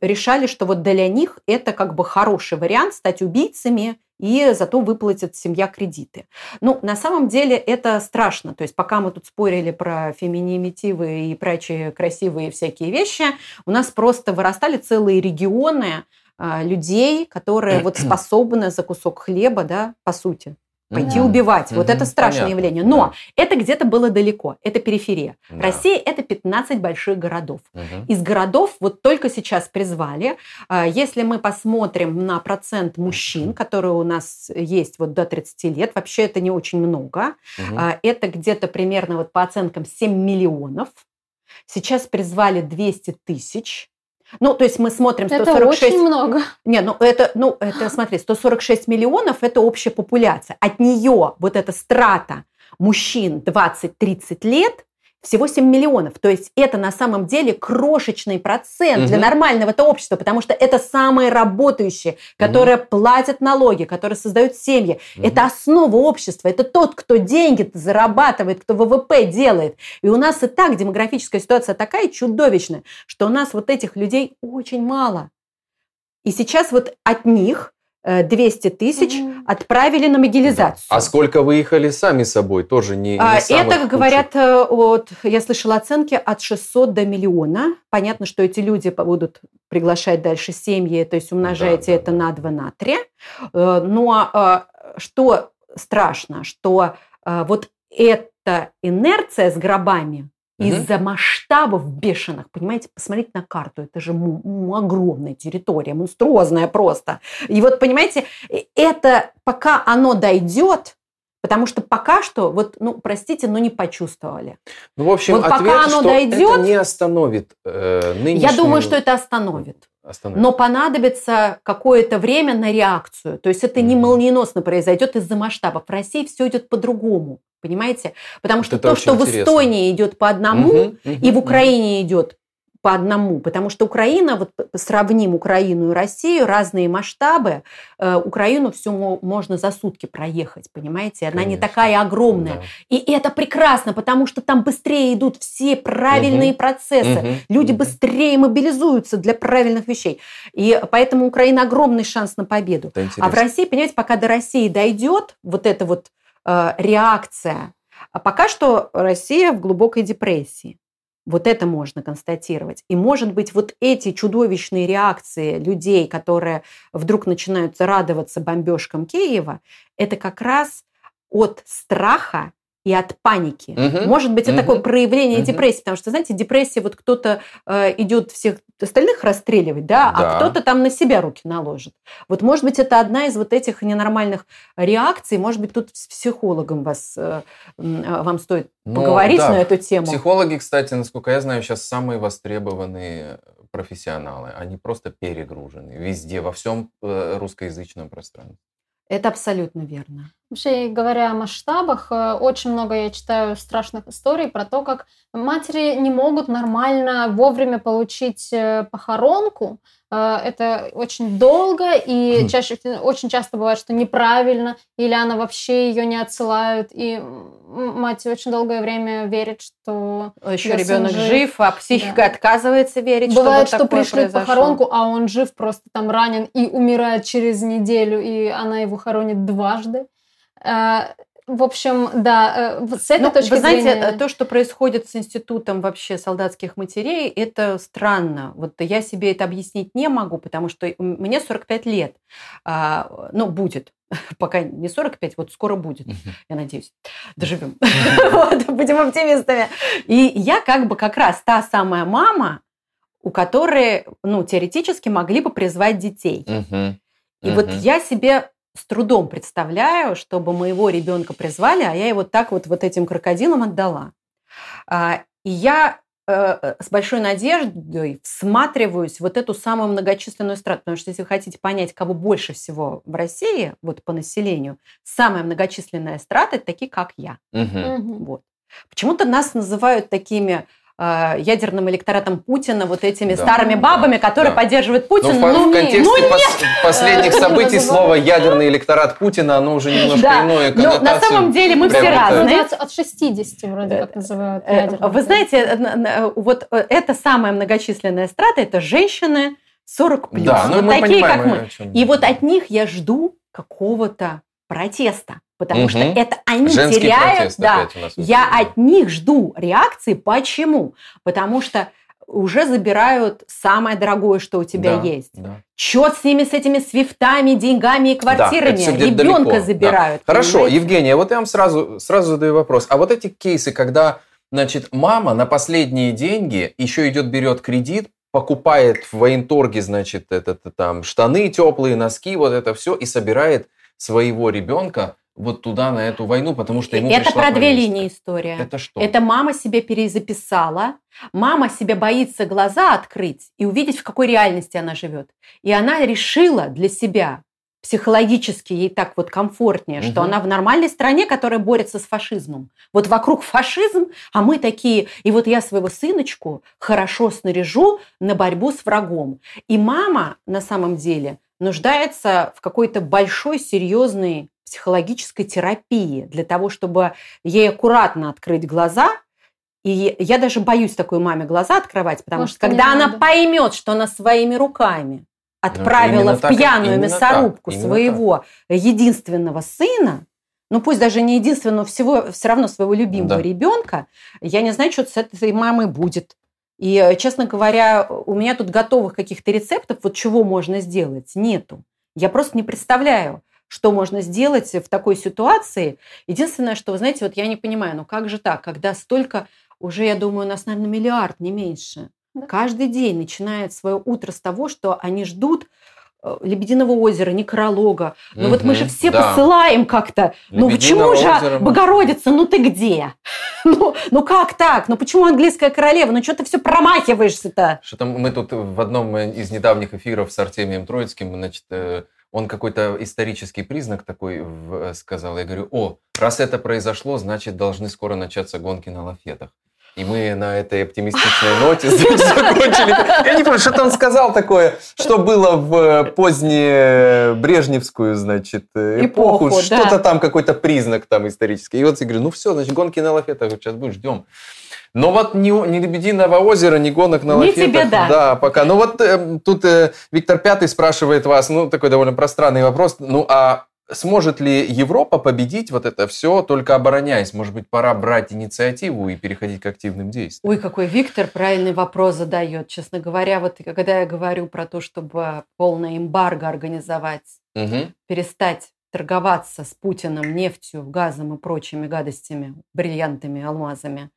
решали, что вот для них это как бы хороший вариант стать убийцами и зато выплатит семья кредиты. Ну, на самом деле это страшно. То есть пока мы тут спорили про феминитивы и прочие красивые всякие вещи, у нас просто вырастали целые регионы а, людей, которые вот способны за кусок хлеба, да, по сути, пойти Да. убивать. Вот Мгм, это страшное понятно, явление. Но да. это где-то было далеко, это периферия. Да. Россия – это 15 больших городов. Мгм. Из городов вот только сейчас призвали. А, Если мы посмотрим на процент мужчин, которые у нас есть вот до 30 лет, вообще это не очень много. А, Это где-то примерно вот по оценкам 7 миллионов. Сейчас призвали 200 тысяч. Ну, то есть мы смотрим Это 146... очень много. Не, ну это, ну это, смотри, 146 миллионов – это общая популяция. От нее вот эта страта мужчин 20-30 лет всего 7 миллионов. То есть это на самом деле крошечный процент для Мгм. нормального-то общества, потому что это самые работающие, которые платят налоги, которые создают семьи. Мгм. Это основа общества. Это тот, кто деньги зарабатывает, кто ВВП делает. И у нас и так демографическая ситуация такая чудовищная, что у нас вот этих людей очень мало. И сейчас вот от них 200 тысяч Мгм. отправили на мобилизацию. А сколько выехали сами собой, тоже не, не А, самых Это, худших. говорят, э, от, я слышала оценки от 600 до миллиона. Понятно, что эти люди будут приглашать дальше семьи, то есть умножаете Да, это да. на 2, на 3. Но э, что страшно, что э, вот эта инерция с гробами. Из-за масштабов бешеных, понимаете, посмотрите на карту, это же огромная территория, монструозная просто. И вот, понимаете, э, это пока оно дойдет, потому что пока что, вот, ну, простите, но не почувствовали. Ну, в общем, Вот пока ответ, оно что дойдет, это не остановит э, Я нынешнюю- думаю, что это остановит. Остановит. Но понадобится какое-то время на реакцию. То есть это не молниеносно произойдет из-за масштабов. В России все идет по-другому, понимаете? Потому Вот что то, что в интересно. Эстонии идет по одному, Мгм, мгм, и в. Украине идет по одному, потому что Украина, вот сравним Украину и Россию, разные масштабы, э, Украину все можно за сутки проехать, понимаете? Она не Конечно. такая огромная. Да. И это прекрасно, потому что там быстрее идут все правильные Мгм. процессы. Мгм, Люди мгм. быстрее мобилизуются для правильных вещей. И поэтому Украина огромный шанс на победу. А в. России, понимаете, пока до России дойдет вот эта вот э, реакция, а пока что Россия в глубокой депрессии. Вот это можно констатировать. И, может быть, вот эти чудовищные реакции людей, которые вдруг начинают радоваться бомбежкам Киева, это как раз от страха и от паники. Мгм. Может быть, это Мгм. такое проявление Мгм. депрессии, потому что, знаете, депрессия, вот кто-то э, идет всех остальных расстреливать, да, Да. а кто-то там на себя руки наложит. Вот, может быть, это одна из вот этих ненормальных реакций. Может быть, тут с психологом вас, э, э, вам стоит Ну, поговорить да. на эту тему. Психологи, кстати, насколько я знаю, сейчас самые востребованные профессионалы. Они просто перегружены везде, во всем э, русскоязычном пространстве. Это абсолютно верно. Вообще, говоря о масштабах, э, очень много я читаю страшных историй про то, как матери не могут нормально вовремя получить э, похоронку, Э, это очень долго, и хм. чаще, очень часто бывает, что неправильно, или она вообще ее не отсылают, и мать очень долгое время верит, что еще ребенок жив, жив, а психика да. отказывается верить. Бывает, что, что пришли произошло. похоронку, а он жив, просто там ранен и умирает через неделю, и она его хоронит дважды. Э, в общем, да, э, с этой ну, точки вы знаете, зрения... то, что происходит с институтом вообще солдатских матерей, это странно. Вот я себе это объяснить не могу, потому что мне 45 лет. А, ну, будет. Пока не 45, вот скоро будет, я надеюсь. Доживем. Будем оптимистами. И я как бы как раз та самая мама, у которой, ну, теоретически могли бы призвать детей. И вот я себе с трудом представляю, чтобы моего ребенка призвали, а я его так вот, вот этим крокодилам отдала. А, и я э, с большой надеждой всматриваюсь в вот эту самую многочисленную страту. Потому что если вы хотите понять, кого больше всего в России, вот по населению, самая многочисленная страта – это такие, как я. Угу. Вот. Почему-то нас называют такими Э, ядерным электоратом Путина, вот этими да. старыми бабами, которые да. поддерживают Путина. Но ну, в, в контексте ну, пос- последних событий слово «ядерный электорат Путина», оно уже немножко да. иное Но на самом деле мы все разные. От 60 вроде как называют э, ядерным. Вы знаете, э, вот это самая многочисленная страта, это женщины 40 плюс. Да, ну, вот мы такие, как мы. И вот от них я жду какого-то протеста потому угу. что это они Женский теряют. Да, я от них жду реакции. Почему? Потому что уже забирают самое дорогое, что у тебя да, есть. Да. Чет с ними, с этими свифтами, деньгами и квартирами. Да, Ребенка далеко. забирают. Да. Хорошо, Евгения, вот я вам сразу, сразу задаю вопрос. А вот эти кейсы, когда значит, мама на последние деньги еще идет, берет кредит, покупает в военторге, значит, это, это, там штаны теплые, носки, вот это все, и собирает своего ребенка вот туда, на эту войну, потому что ему Это про две линии история. Это что? Это мама себе перезаписала, мама себе боится глаза открыть и увидеть, в какой реальности она живет. И она решила для себя, психологически ей так вот комфортнее, угу. что она в нормальной стране, которая борется с фашизмом. Вот вокруг фашизм, а мы такие, и вот я своего сыночку хорошо снаряжу на борьбу с врагом. И мама на самом деле нуждается в какой-то большой, серьезной психологической терапии для того, чтобы ей аккуратно открыть глаза. И я даже боюсь такой маме глаза открывать, потому Может, что когда она надо. поймет, что она своими руками отправила ну, в пьяную так, мясорубку так, своего так. единственного сына, ну пусть даже не единственного, всего, все равно своего любимого да. ребенка, я не знаю, что с этой мамой будет. И, честно говоря, у меня тут готовых каких-то рецептов, вот чего можно сделать, нету. Я просто не представляю, что можно сделать в такой ситуации. Единственное, что, вы знаете, вот я не понимаю, ну как же так, когда столько, уже, я думаю, у нас, наверное, миллиард, не меньше, да. каждый день начинает свое утро с того, что они ждут э, Лебединого озера, некролога. Ну угу, вот мы же все да. посылаем как-то. Ну почему же, Богородица, ну ты где? ну, ну как так? Ну почему английская королева? Ну что ты все промахиваешься-то? Что там мы тут в одном из недавних эфиров с Артемием Троицким, значит, э, он какой-то исторический признак такой э, сказал. Я говорю, о, раз это произошло, значит, должны скоро начаться гонки на лафетах. И мы на этой оптимистичной ноте закончили. Я не помню, что он сказал такое, что было в э, позднее Брежневскую, значит, э, эпоху. эпоху Что-то там, какой-то признак там исторический. И вот я говорю, ну все, значит, гонки на лафетах сейчас будем, ждем. Но вот ни, ни Лебединого озера, ни гонок на лафетах. тебе да. Да, пока. Ну вот э, тут э, Виктор Пятый спрашивает вас, ну такой довольно пространный вопрос. Ну а сможет ли Европа победить вот это все, только обороняясь? Может быть, пора брать инициативу и переходить к активным действиям? Ой, какой Виктор правильный вопрос задает. Честно говоря, вот когда я говорю про то, чтобы полное эмбарго организовать, угу. перестать торговаться с Путиным нефтью, газом и прочими гадостями, бриллиантами, алмазами,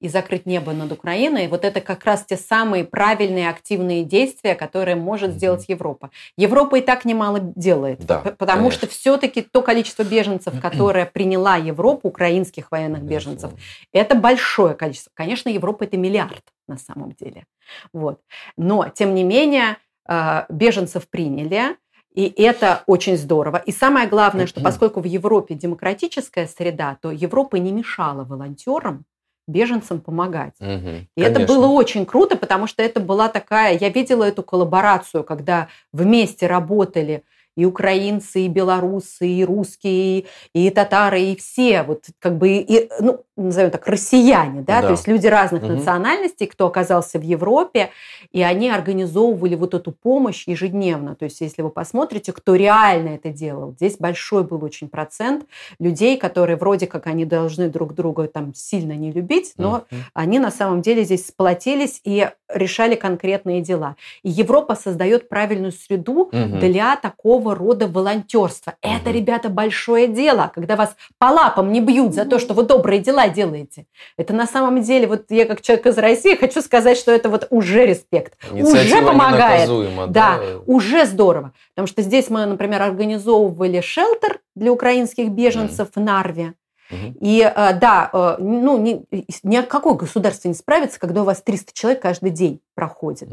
и закрыть небо над Украиной. Вот это как раз те самые правильные активные действия, которые может сделать Европа. Европа и так немало делает, да, потому конечно. что все-таки то количество беженцев, которое приняла Европа, украинских военных беженцев, это большое количество. Конечно, Европа это миллиард на самом деле. Вот. Но, тем не менее, э, беженцев приняли, И это очень здорово. И самое главное, что поскольку в Европе демократическая среда, то Европа не мешала волонтерам беженцам помогать. Угу, и это было очень круто, потому что это была такая, я видела эту коллаборацию, когда вместе работали и украинцы, и белорусы, и русские, и татары, и все, вот как бы, и, ну, назовем так, россияне, да, да. то есть люди разных угу. национальностей, кто оказался в Европе, и они организовывали вот эту помощь ежедневно. То есть если вы посмотрите, кто реально это делал, здесь большой был очень процент людей, которые вроде как они должны друг друга там сильно не любить, но угу. они на самом деле здесь сплотились и решали конкретные дела. И Европа создает правильную среду угу. для такого рода волонтерства. Угу. Это, ребята, большое дело, когда вас по лапам не бьют за то, что вы добрые дела делаете. Это на самом деле, вот я как человек из России хочу сказать, что это вот уже респект. Инициатива уже помогает. Да, да, уже здорово. Потому что здесь мы, например, организовывали шелтер для украинских беженцев mm. в Нарве. И э, да, э, ну, ни, ни о какой государство не справится, когда у вас 300 человек каждый день проходит.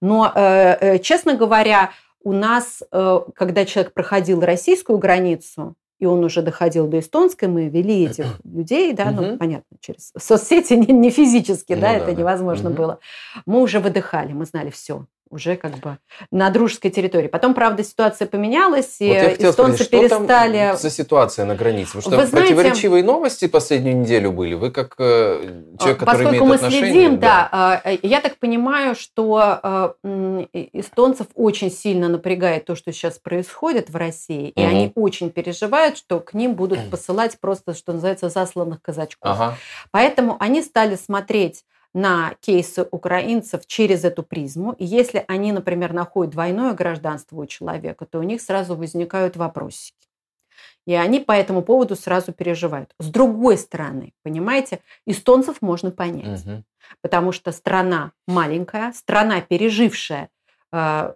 Но, э, честно говоря, у нас, когда человек проходил российскую границу, и он уже доходил до эстонской, мы вели этих людей, да, ну, понятно, через соцсети, не, не физически, ну, да, да, это да. невозможно угу. было. Мы уже выдыхали, мы знали все уже как бы на дружеской территории. Потом, правда, ситуация поменялась, и вот эстонцы сказать, перестали... Что за ситуация на границе? Потому что Вы знаете, противоречивые новости последнюю неделю были. Вы как э, человек, который Поскольку имеет мы следим, да, да, э, я так понимаю, что э, эстонцев очень сильно напрягает то, что сейчас происходит в России, и угу. они очень переживают, что к ним будут посылать просто, что называется, засланных казачков. Ага. Поэтому они стали смотреть на кейсы украинцев через эту призму. И если они, например, находят двойное гражданство у человека, то у них сразу возникают вопросики. И они по этому поводу сразу переживают. С другой стороны, понимаете, эстонцев можно понять. Угу. Потому что страна маленькая, страна, пережившая э,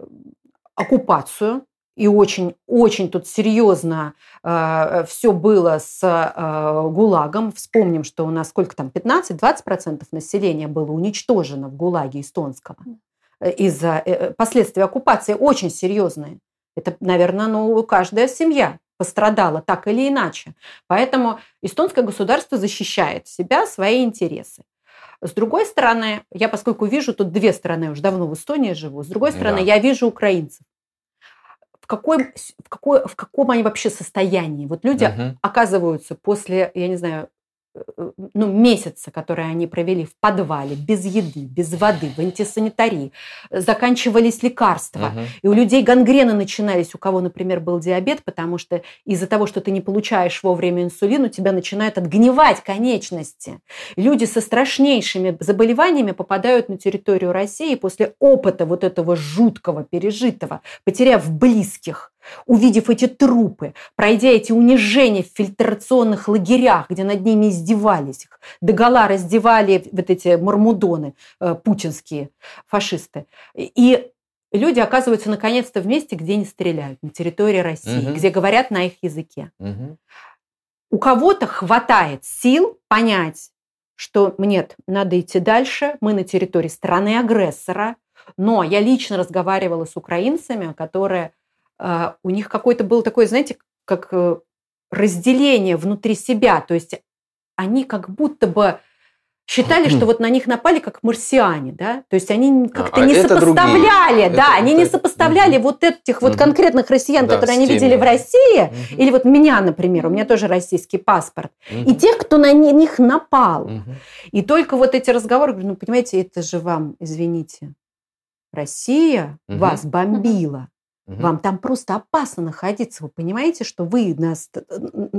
оккупацию, и очень-очень тут серьезно э, все было с э, ГУЛАГом. Вспомним, что у нас сколько там, 15-20% населения было уничтожено в ГУЛАГе эстонского из-за э, последствий оккупации очень серьезные. Это, наверное, ну, каждая семья пострадала так или иначе. Поэтому эстонское государство защищает себя, свои интересы. С другой стороны, я поскольку вижу тут две стороны, уже давно в Эстонии живу, с другой стороны, да. я вижу украинцев какой, в, какой, в каком они вообще состоянии. Вот люди uh-huh. оказываются после, я не знаю, ну, месяца, которые они провели в подвале, без еды, без воды, в антисанитарии, заканчивались лекарства. Угу. И у людей гангрены начинались, у кого, например, был диабет, потому что из-за того, что ты не получаешь вовремя инсулин, у тебя начинают отгнивать конечности. Люди со страшнейшими заболеваниями попадают на территорию России после опыта вот этого жуткого, пережитого, потеряв близких, увидев эти трупы, пройдя эти унижения в фильтрационных лагерях, где над ними издевались, их догола раздевали вот эти мармудоны э, путинские фашисты. И люди оказываются наконец-то в месте, где не стреляют, на территории России, угу. где говорят на их языке. Угу. У кого-то хватает сил понять, что нет, надо идти дальше, мы на территории страны-агрессора, но я лично разговаривала с украинцами, которые у них какой-то был такой, знаете, как э, разделение внутри себя. То есть они как будто бы считали, что вот на них напали как марсиане, да, то есть они как-то а, не сопоставляли, другие. да, это, они это... не сопоставляли угу. вот этих вот конкретных россиян, да, которые они теми. видели в России, угу. или вот меня, например, у меня тоже российский паспорт, угу. и тех, кто на них напал. Угу. И только вот эти разговоры, ну, понимаете, это же вам, извините, Россия угу. вас бомбила. Угу. Вам там просто опасно находиться. Вы понимаете, что вы на,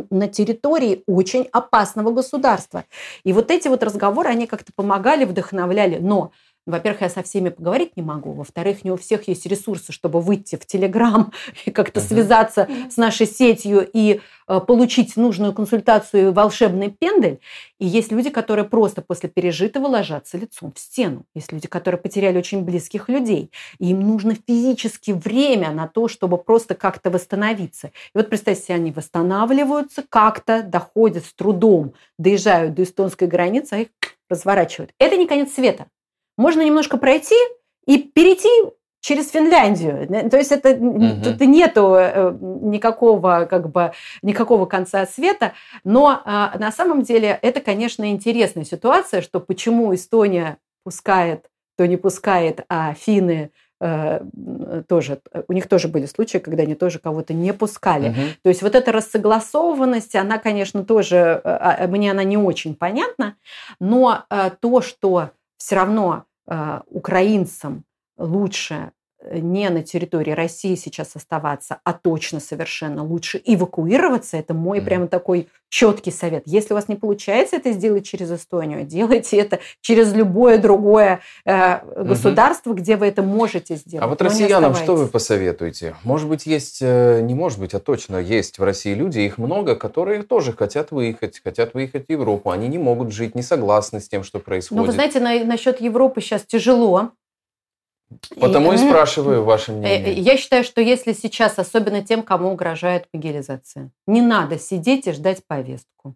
на территории очень опасного государства. И вот эти вот разговоры, они как-то помогали, вдохновляли. Но во-первых, я со всеми поговорить не могу. Во-вторых, не у всех есть ресурсы, чтобы выйти в Телеграм и как-то uh-huh. связаться с нашей сетью и э, получить нужную консультацию и волшебный пендель. И есть люди, которые просто после пережитого ложатся лицом в стену. Есть люди, которые потеряли очень близких людей. И им нужно физически время на то, чтобы просто как-то восстановиться. И вот представьте себе, они восстанавливаются, как-то доходят с трудом, доезжают до эстонской границы, а их разворачивают. Это не конец света. Можно немножко пройти и перейти через Финляндию. То есть это угу. тут нету э, никакого как бы никакого конца света. Но а, на самом деле это, конечно, интересная ситуация, что почему Эстония пускает, то не пускает, а финны Э, тоже, у них тоже были случаи, когда они тоже кого-то не пускали. Угу. То есть вот эта рассогласованность, она, конечно, тоже, э, а, мне она не очень понятна, но э, то, что все равно украинцам лучше не на территории России сейчас оставаться, а точно совершенно лучше эвакуироваться. Это мой mm. прямо такой четкий совет. Если у вас не получается это сделать через Эстонию, делайте это через любое другое э, государство, mm-hmm. где вы это можете сделать. А вот россиянам что вы посоветуете? Может быть, есть, э, не может быть, а точно есть в России люди, их много, которые тоже хотят выехать, хотят выехать в Европу. Они не могут жить, не согласны с тем, что происходит. Ну, вы знаете, на, насчет Европы сейчас тяжело Потому и, и спрашиваю ваше мнение. Я считаю, что если сейчас, особенно тем, кому угрожает мобилизация, не надо сидеть и ждать повестку.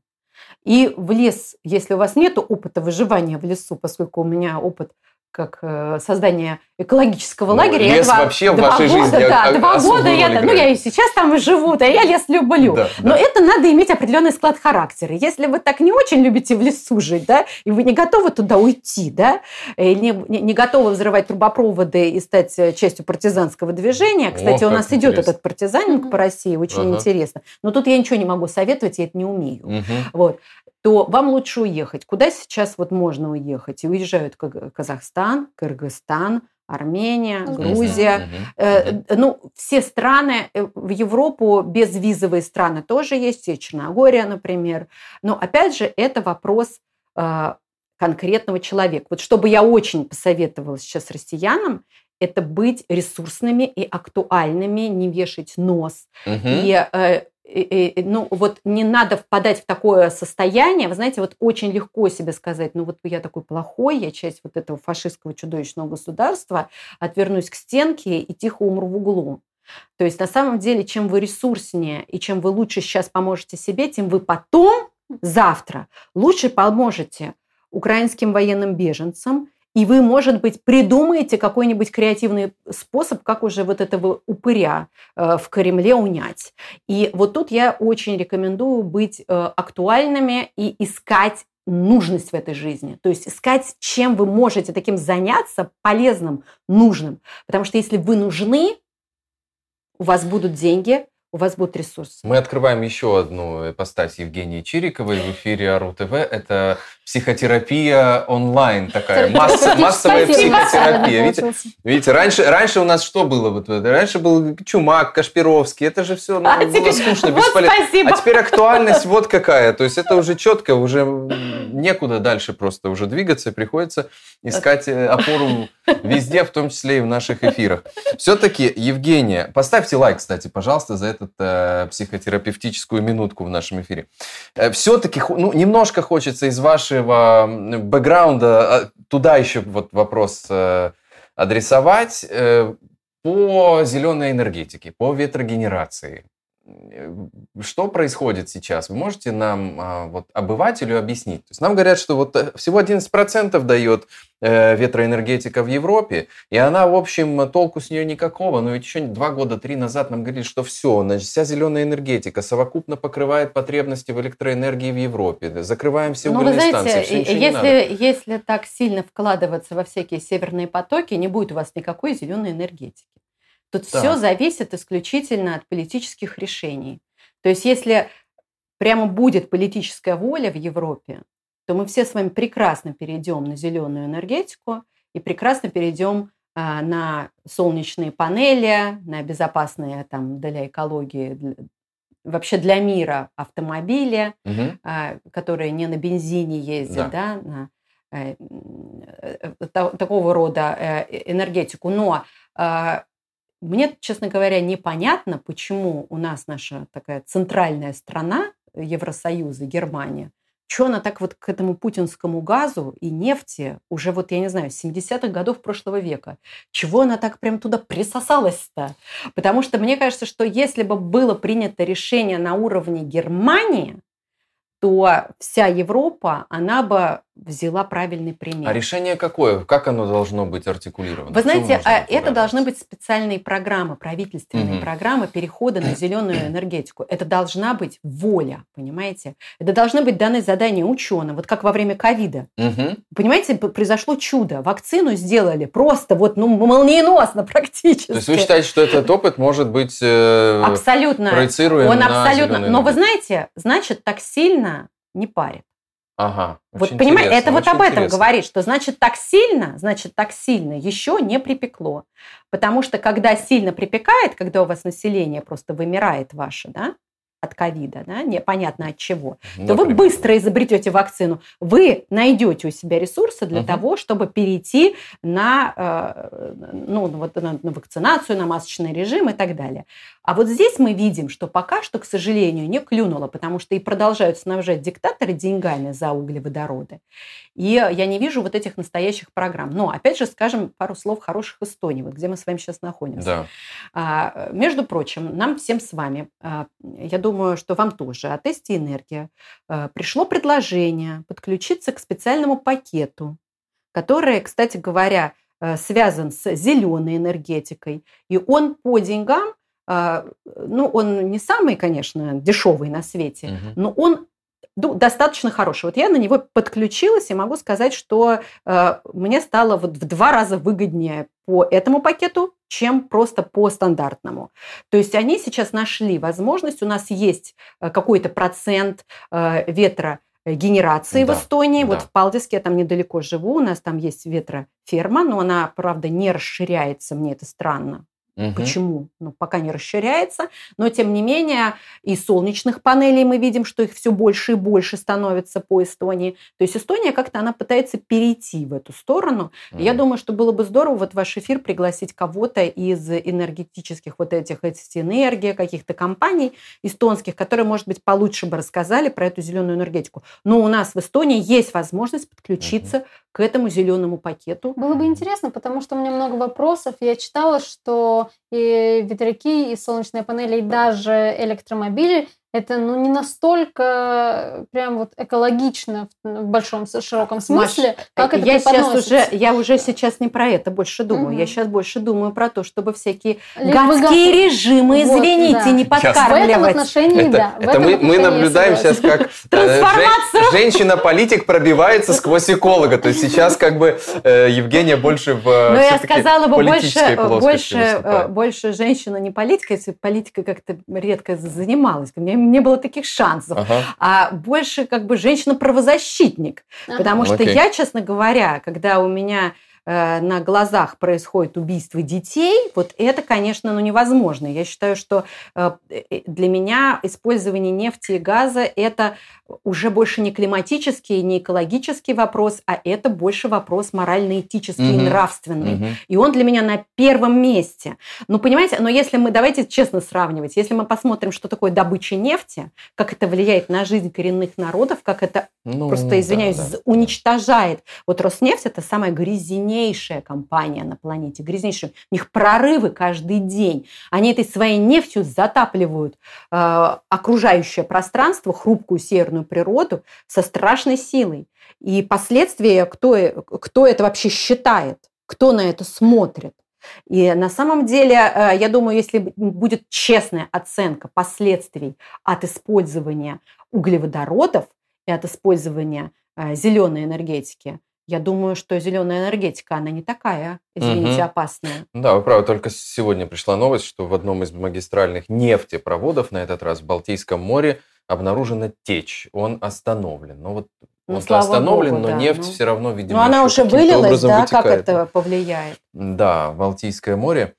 И в лес, если у вас нет опыта выживания в лесу, поскольку у меня опыт как э, создание экологического ну, лагеря. Лес два, вообще в вашей года, жизни да, два года я, ну я и сейчас там и живу, да, я лес люблю. Да, Но да. это надо иметь определенный склад характера. Если вы так не очень любите в лесу жить, да, и вы не готовы туда уйти, да, и не, не, не готовы взрывать трубопроводы и стать э, частью партизанского движения. Кстати, О, у нас идет этот партизанинг по России, очень ага. интересно. Но тут я ничего не могу советовать, я это не умею. Угу. Вот то вам лучше уехать. Куда сейчас вот можно уехать? И уезжают Казахстан, Кыргызстан, Армения, Грузия. Uh-huh. Uh-huh. Ну, все страны э, в Европу, безвизовые страны тоже есть, и Черногория, например. Но, опять же, это вопрос э, конкретного человека. Вот чтобы я очень посоветовала сейчас россиянам, это быть ресурсными и актуальными, не вешать нос. Uh-huh. И ну, вот не надо впадать в такое состояние. Вы знаете, вот очень легко себе сказать, ну, вот я такой плохой, я часть вот этого фашистского чудовищного государства, отвернусь к стенке и тихо умру в углу. То есть на самом деле, чем вы ресурснее и чем вы лучше сейчас поможете себе, тем вы потом, завтра, лучше поможете украинским военным беженцам, и вы, может быть, придумаете какой-нибудь креативный способ, как уже вот этого упыря э, в Кремле унять. И вот тут я очень рекомендую быть э, актуальными и искать нужность в этой жизни. То есть искать, чем вы можете таким заняться, полезным, нужным. Потому что если вы нужны, у вас будут деньги, у вас будут ресурсы. Мы открываем еще одну ипостась Евгении Чириковой в эфире АРУ ТВ. Это психотерапия онлайн такая, масса, массовая психотерапия. Видите, видите раньше, раньше у нас что было? Вот, раньше был Чумак, Кашпировский. Это же все ну, а было теперь, скучно, вот бесполезно. Спасибо. А теперь актуальность вот какая. То есть это уже четко, уже некуда дальше просто уже двигаться. Приходится искать э, опору везде, в том числе и в наших эфирах. Все-таки, Евгения, поставьте лайк, кстати, пожалуйста, за этот э, психотерапевтическую минутку в нашем эфире. Э, все-таки, ну, немножко хочется из вашего бэкграунда а, туда еще вот вопрос э, адресовать э, по зеленой энергетике, по ветрогенерации. Что происходит сейчас? Вы можете нам, а, вот, обывателю, объяснить? То есть нам говорят, что вот э, всего 11% дает э, ветроэнергетика в Европе, и она, в общем, толку с нее никакого. Но ведь еще два года, три назад нам говорили, что все, значит, вся зеленая энергетика совокупно покрывает потребности в электроэнергии в Европе. Закрываем все угольные ну, вы знаете, станции. если, если так сильно вкладываться во всякие северные потоки, не будет у вас никакой зеленой энергетики. Тут да. все зависит исключительно от политических решений. То есть если прямо будет политическая воля в Европе, то мы все с вами прекрасно перейдем на зеленую энергетику и прекрасно перейдем а, на солнечные панели, на безопасные там для экологии, для, вообще для мира автомобили, угу. которые не на бензине ездят, да, да на э, э, э, такого рода энергетику. Но а, мне, честно говоря, непонятно, почему у нас наша такая центральная страна Евросоюза, Германия, что она так вот к этому путинскому газу и нефти уже вот, я не знаю, 70-х годов прошлого века, чего она так прям туда присосалась-то? Потому что мне кажется, что если бы было принято решение на уровне Германии, то вся Европа, она бы взяла правильный пример. А решение какое? Как оно должно быть артикулировано? Вы знаете, а это должны быть специальные программы, правительственные Мгм. программы перехода на зеленую энергетику. Это должна быть воля, понимаете? Это должны быть даны задания ученым, вот как во время ковида. Мгм. Понимаете, произошло чудо. Вакцину сделали просто вот ну, молниеносно практически. То есть вы считаете, что этот опыт может быть э, Абсолютно. проецируем Он абсолютно. Но вы знаете, значит, так сильно не парит. Ага. Вот очень понимаете, это вот об этом интересно. говорит, что значит так сильно, значит так сильно еще не припекло. Потому что когда сильно припекает, когда у вас население просто вымирает ваше, да, от ковида, да, непонятно от чего, то вы Например. быстро изобретете вакцину. Вы найдете у себя ресурсы для Мгм. того, чтобы перейти на, э, ну, вот, на, на вакцинацию, на масочный режим и так далее. А вот здесь мы видим, что пока что, к сожалению, не клюнуло, потому что и продолжают снабжать диктаторы деньгами за углеводороды. И я не вижу вот этих настоящих программ. Но, опять же, скажем пару слов хороших Эстонии, вот где мы с вами сейчас находимся. Да. А, между прочим, нам всем с вами, а, я думаю, что вам тоже от Эсти Энергия а, пришло предложение подключиться к специальному пакету, который, кстати говоря, а, связан с зеленой энергетикой, и он по деньгам, а, ну, он не самый, конечно, дешевый на свете, Мгм. но он ну, достаточно хороший. Вот я на него подключилась и могу сказать, что э, мне стало вот в два раза выгоднее по этому пакету, чем просто по стандартному. То есть они сейчас нашли возможность, у нас есть э, какой-то процент э, ветра генерации Да, в Эстонии. да. Вот в Палдиске я там недалеко живу, у нас там есть ветроферма, но она, правда, не расширяется, мне это странно. Мгм. Почему? Ну, пока не расширяется. Но, тем не менее, и солнечных панелей мы видим, что их все больше и больше становится по Эстонии. То есть Эстония как-то она пытается перейти в эту сторону. И Я думаю, что было бы здорово вот в ваш эфир пригласить кого-то из энергетических вот этих энергия, каких-то компаний эстонских, которые, может быть, получше бы рассказали про эту зеленую энергетику. Но у нас в Эстонии есть возможность подключиться к этому зеленому пакету. Было бы интересно, потому что у меня много вопросов. Я читала, что и ветряки, и солнечные панели, и даже электромобили это ну, не настолько прям вот экологично в, большом, широком смысле, как это я сейчас уже, я уже сейчас не про это больше думаю. Мгм. Я сейчас больше думаю про то, чтобы всякие Лишь бы гадские режимы, Вот, извините, да. не В этом подкармливать. отношении, Это, да. в это этом мы, мы отношении я наблюдаем сейчас, как э, женщина-политик пробивается сквозь эколога. То есть сейчас как бы э, Евгения больше в э, Но я сказала бы больше, больше, э, женщина не политика, если политика как-то редко занималась. У меня не было таких шансов. Ага. А больше как бы женщина-правозащитник. Ага. Потому что Окей. я, честно говоря, когда у меня на глазах происходит убийство детей, вот это, конечно, ну, невозможно. Я считаю, что э, э, для меня использование нефти и газа – это уже больше не климатический, не экологический вопрос, а это больше вопрос морально-этический и Мгм. нравственный. Мгм. И он для меня на первом месте. Ну, понимаете, но если мы, давайте честно сравнивать, если мы посмотрим, что такое добыча нефти, как это влияет на жизнь коренных народов, как это, Ну, просто извиняюсь, да, да. уничтожает. Вот Роснефть – это самая грязнейшая компания на планете, грязнейшая. У них прорывы каждый день. Они этой своей нефтью затапливают э, окружающее пространство, хрупкую северную природу со страшной силой. И последствия, кто, э- кто это вообще считает, кто на это смотрит. И на самом деле, э, я думаю, если будет честная оценка последствий от использования углеводородов и от использования зеленой энергетики, я думаю, что зеленая энергетика, она не такая, извините, Мгм. опасная. Да, вы правы. Только сегодня пришла новость, что в одном из магистральных нефтепроводов, на этот раз в Балтийском море, обнаружена течь. Он остановлен. Но вот Ну, он остановлен, богу, но да, нефть ну. все равно, видимо, Но она еще уже вылилась, да, как вытекает. это повлияет? Да, Балтийское море.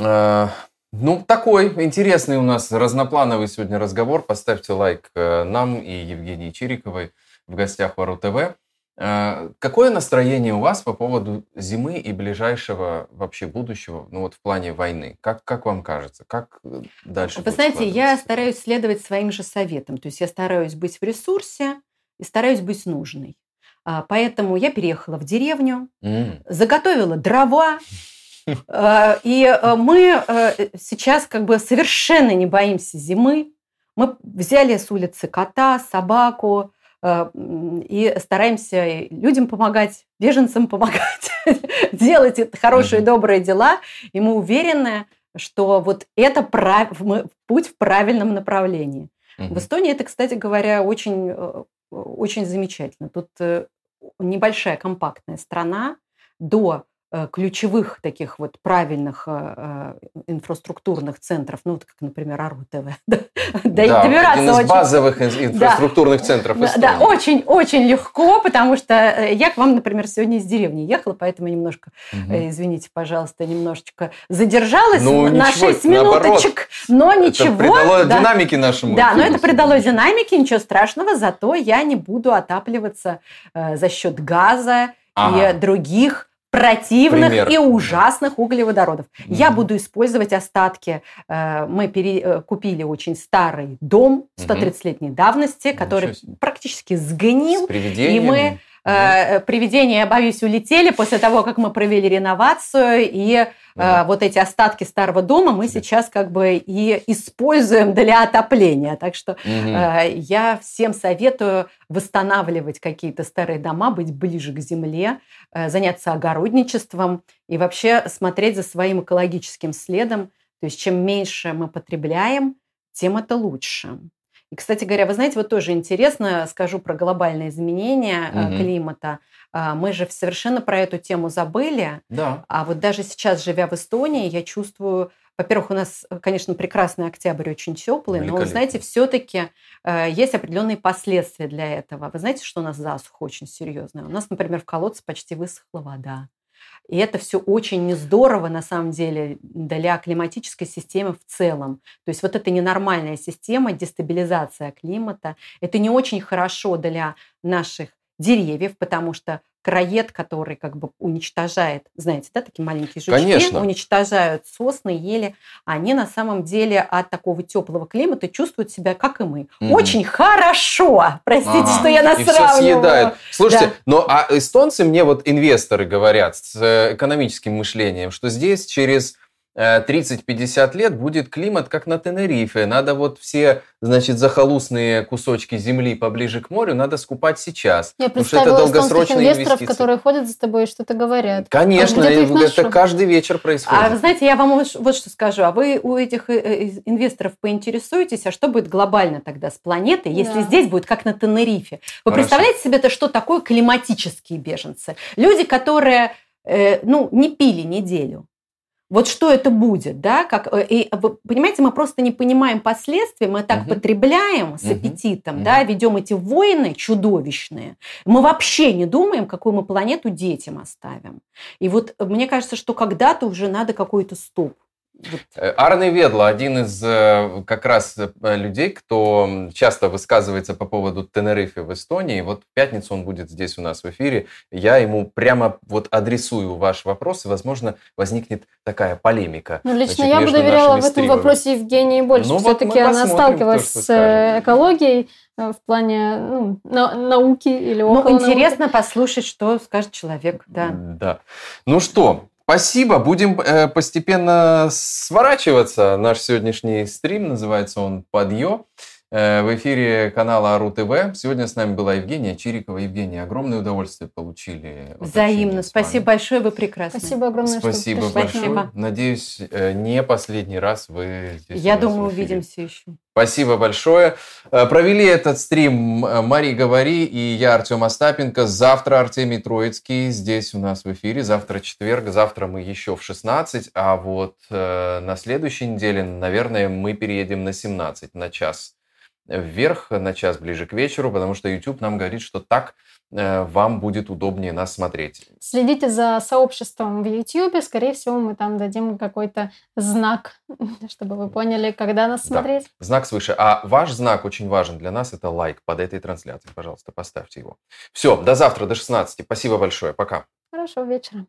Э, Ну, такой интересный у нас разноплановый сегодня разговор. Поставьте лайк э, нам и Евгении Чириковой в гостях в Ару ТВ. Э, Какое настроение у вас по поводу зимы и ближайшего вообще будущего, ну вот в плане войны? Как, как вам кажется? Как э, дальше Вы знаете, я стараюсь следовать своим же советам. То есть я стараюсь быть в ресурсе и стараюсь быть нужной. А, Поэтому я переехала в деревню, М, заготовила дрова, э, и мы э, сейчас как бы совершенно не боимся зимы. Мы взяли с улицы кота, собаку, и стараемся людям помогать, беженцам помогать, делать хорошие, добрые дела. И мы уверены, что вот это прав... путь в правильном направлении. В Эстонии это, кстати говоря, очень, э, очень замечательно. Тут э, небольшая компактная страна до Э, ключевых таких вот правильных э, э, инфраструктурных центров, ну, вот как, например, АРУ-ТВ. да, добираться один из очень... базовых инфраструктурных да, центров Эстонии. Да, очень-очень легко, потому что я к вам, например, сегодня из деревни ехала, поэтому немножко, угу. извините, пожалуйста, немножечко задержалась ну, на ничего, 6 минуточек, наоборот, но ничего. Это придало да, динамики нашему. Да, но это придало динамики, ничего страшного, зато я не буду отапливаться за счет газа ага. и других противных Пример. и ужасных углеводородов. Mm-hmm. Я буду использовать остатки. Э, мы пере, э, купили очень старый дом 130-летней давности, который практически сгнил. И мы Э, привидения, боюсь, улетели после того, как мы провели реновацию, и э, вот эти остатки старого дома мы сейчас как бы и используем для отопления. Так что э, я всем советую восстанавливать какие-то старые дома, быть ближе к земле, э, заняться огородничеством и вообще смотреть за своим экологическим следом. То есть чем меньше мы потребляем, тем это лучше. И, кстати говоря, вы знаете, вот тоже интересно, скажу про глобальные изменения угу. климата. А, мы же совершенно про эту тему забыли. Да. А вот даже сейчас, живя в Эстонии, я чувствую, во-первых, у нас, конечно, прекрасный октябрь, очень теплый, но, знаете, все-таки э, есть определенные последствия для этого. Вы знаете, что у нас засуха очень серьезная? У нас, например, в колодце почти высохла вода. И это все очень не здорово, на самом деле, для климатической системы в целом. То есть вот эта ненормальная система, дестабилизация климата, это не очень хорошо для наших деревьев, потому что краед, который как бы уничтожает, знаете, да, такие маленькие жучки, Конечно. уничтожают сосны, ели, они на самом деле от такого теплого климата чувствуют себя, как и мы. Угу. Очень хорошо! Простите, ага. что я нас и сравниваю. Все съедают. Слушайте, да. но а эстонцы мне вот инвесторы говорят с э, экономическим мышлением, что здесь через 30-50 э, лет будет климат, как на Тенерифе. Надо вот все, значит, захолустные кусочки земли поближе к морю надо скупать сейчас. Я представила это долгосрочные инвесторов, инвестиции. которые ходят за тобой и что-то говорят. Конечно, а это каждый вечер происходит. А вы знаете, я вам вот что скажу. А вы у этих э, э, инвесторов поинтересуетесь, а что будет глобально тогда с планетой, если да. здесь будет как на Тенерифе? Вы Хорошо. представляете себе, это что такое климатические беженцы? Люди, которые ну, не пили неделю, вот что это будет, да, как, э, и, вы понимаете, мы просто не понимаем последствий, мы так угу. потребляем с аппетитом, угу. да, ведем эти войны чудовищные, мы вообще не думаем, какую мы планету детям оставим. И вот мне кажется, что когда-то уже надо какой-то стоп. Э, Арне Ведла, один из э, как раз э, людей, кто часто высказывается по поводу Тенерифе в Эстонии. Вот в пятницу он будет здесь у нас в эфире. Я ему прямо вот адресую ваш вопрос, и, возможно, возникнет такая полемика. Ну, лично значит, я бы доверяла в этом вопросе Евгении больше. Ну, Все-таки вот она сталкивалась то, с экологией в плане ну, на, науки или около Ну, интересно науки. послушать, что скажет человек. Да. да. Ну что, Спасибо. Будем э, постепенно сворачиваться. Наш сегодняшний стрим называется он «Подъё». Э, в эфире канала АРУ ТВ. Сегодня с нами была Евгения Чирикова. Евгения, огромное удовольствие получили. Взаимно. Спасибо большое, вы прекрасны. Спасибо огромное, Спасибо что большое. Спасибо. Надеюсь, э, не последний раз вы здесь. Я думаю, увидимся еще. Спасибо большое. Э, провели этот стрим Мари Говори и я, Артем Остапенко. Завтра Артемий Троицкий здесь у нас в эфире. Завтра четверг. Завтра мы еще в 16. А вот на следующей неделе, наверное, мы переедем на 17, на час вверх на час ближе к вечеру, потому что YouTube нам говорит, что так э, вам будет удобнее нас смотреть. Следите за сообществом в YouTube. Скорее всего, мы там дадим какой-то знак, чтобы вы поняли, когда нас да. смотреть. Знак свыше. А ваш знак очень важен для нас. Это лайк под этой трансляцией. Пожалуйста, поставьте его. Все, до завтра, до 16. Спасибо большое. Пока. Хорошего вечера.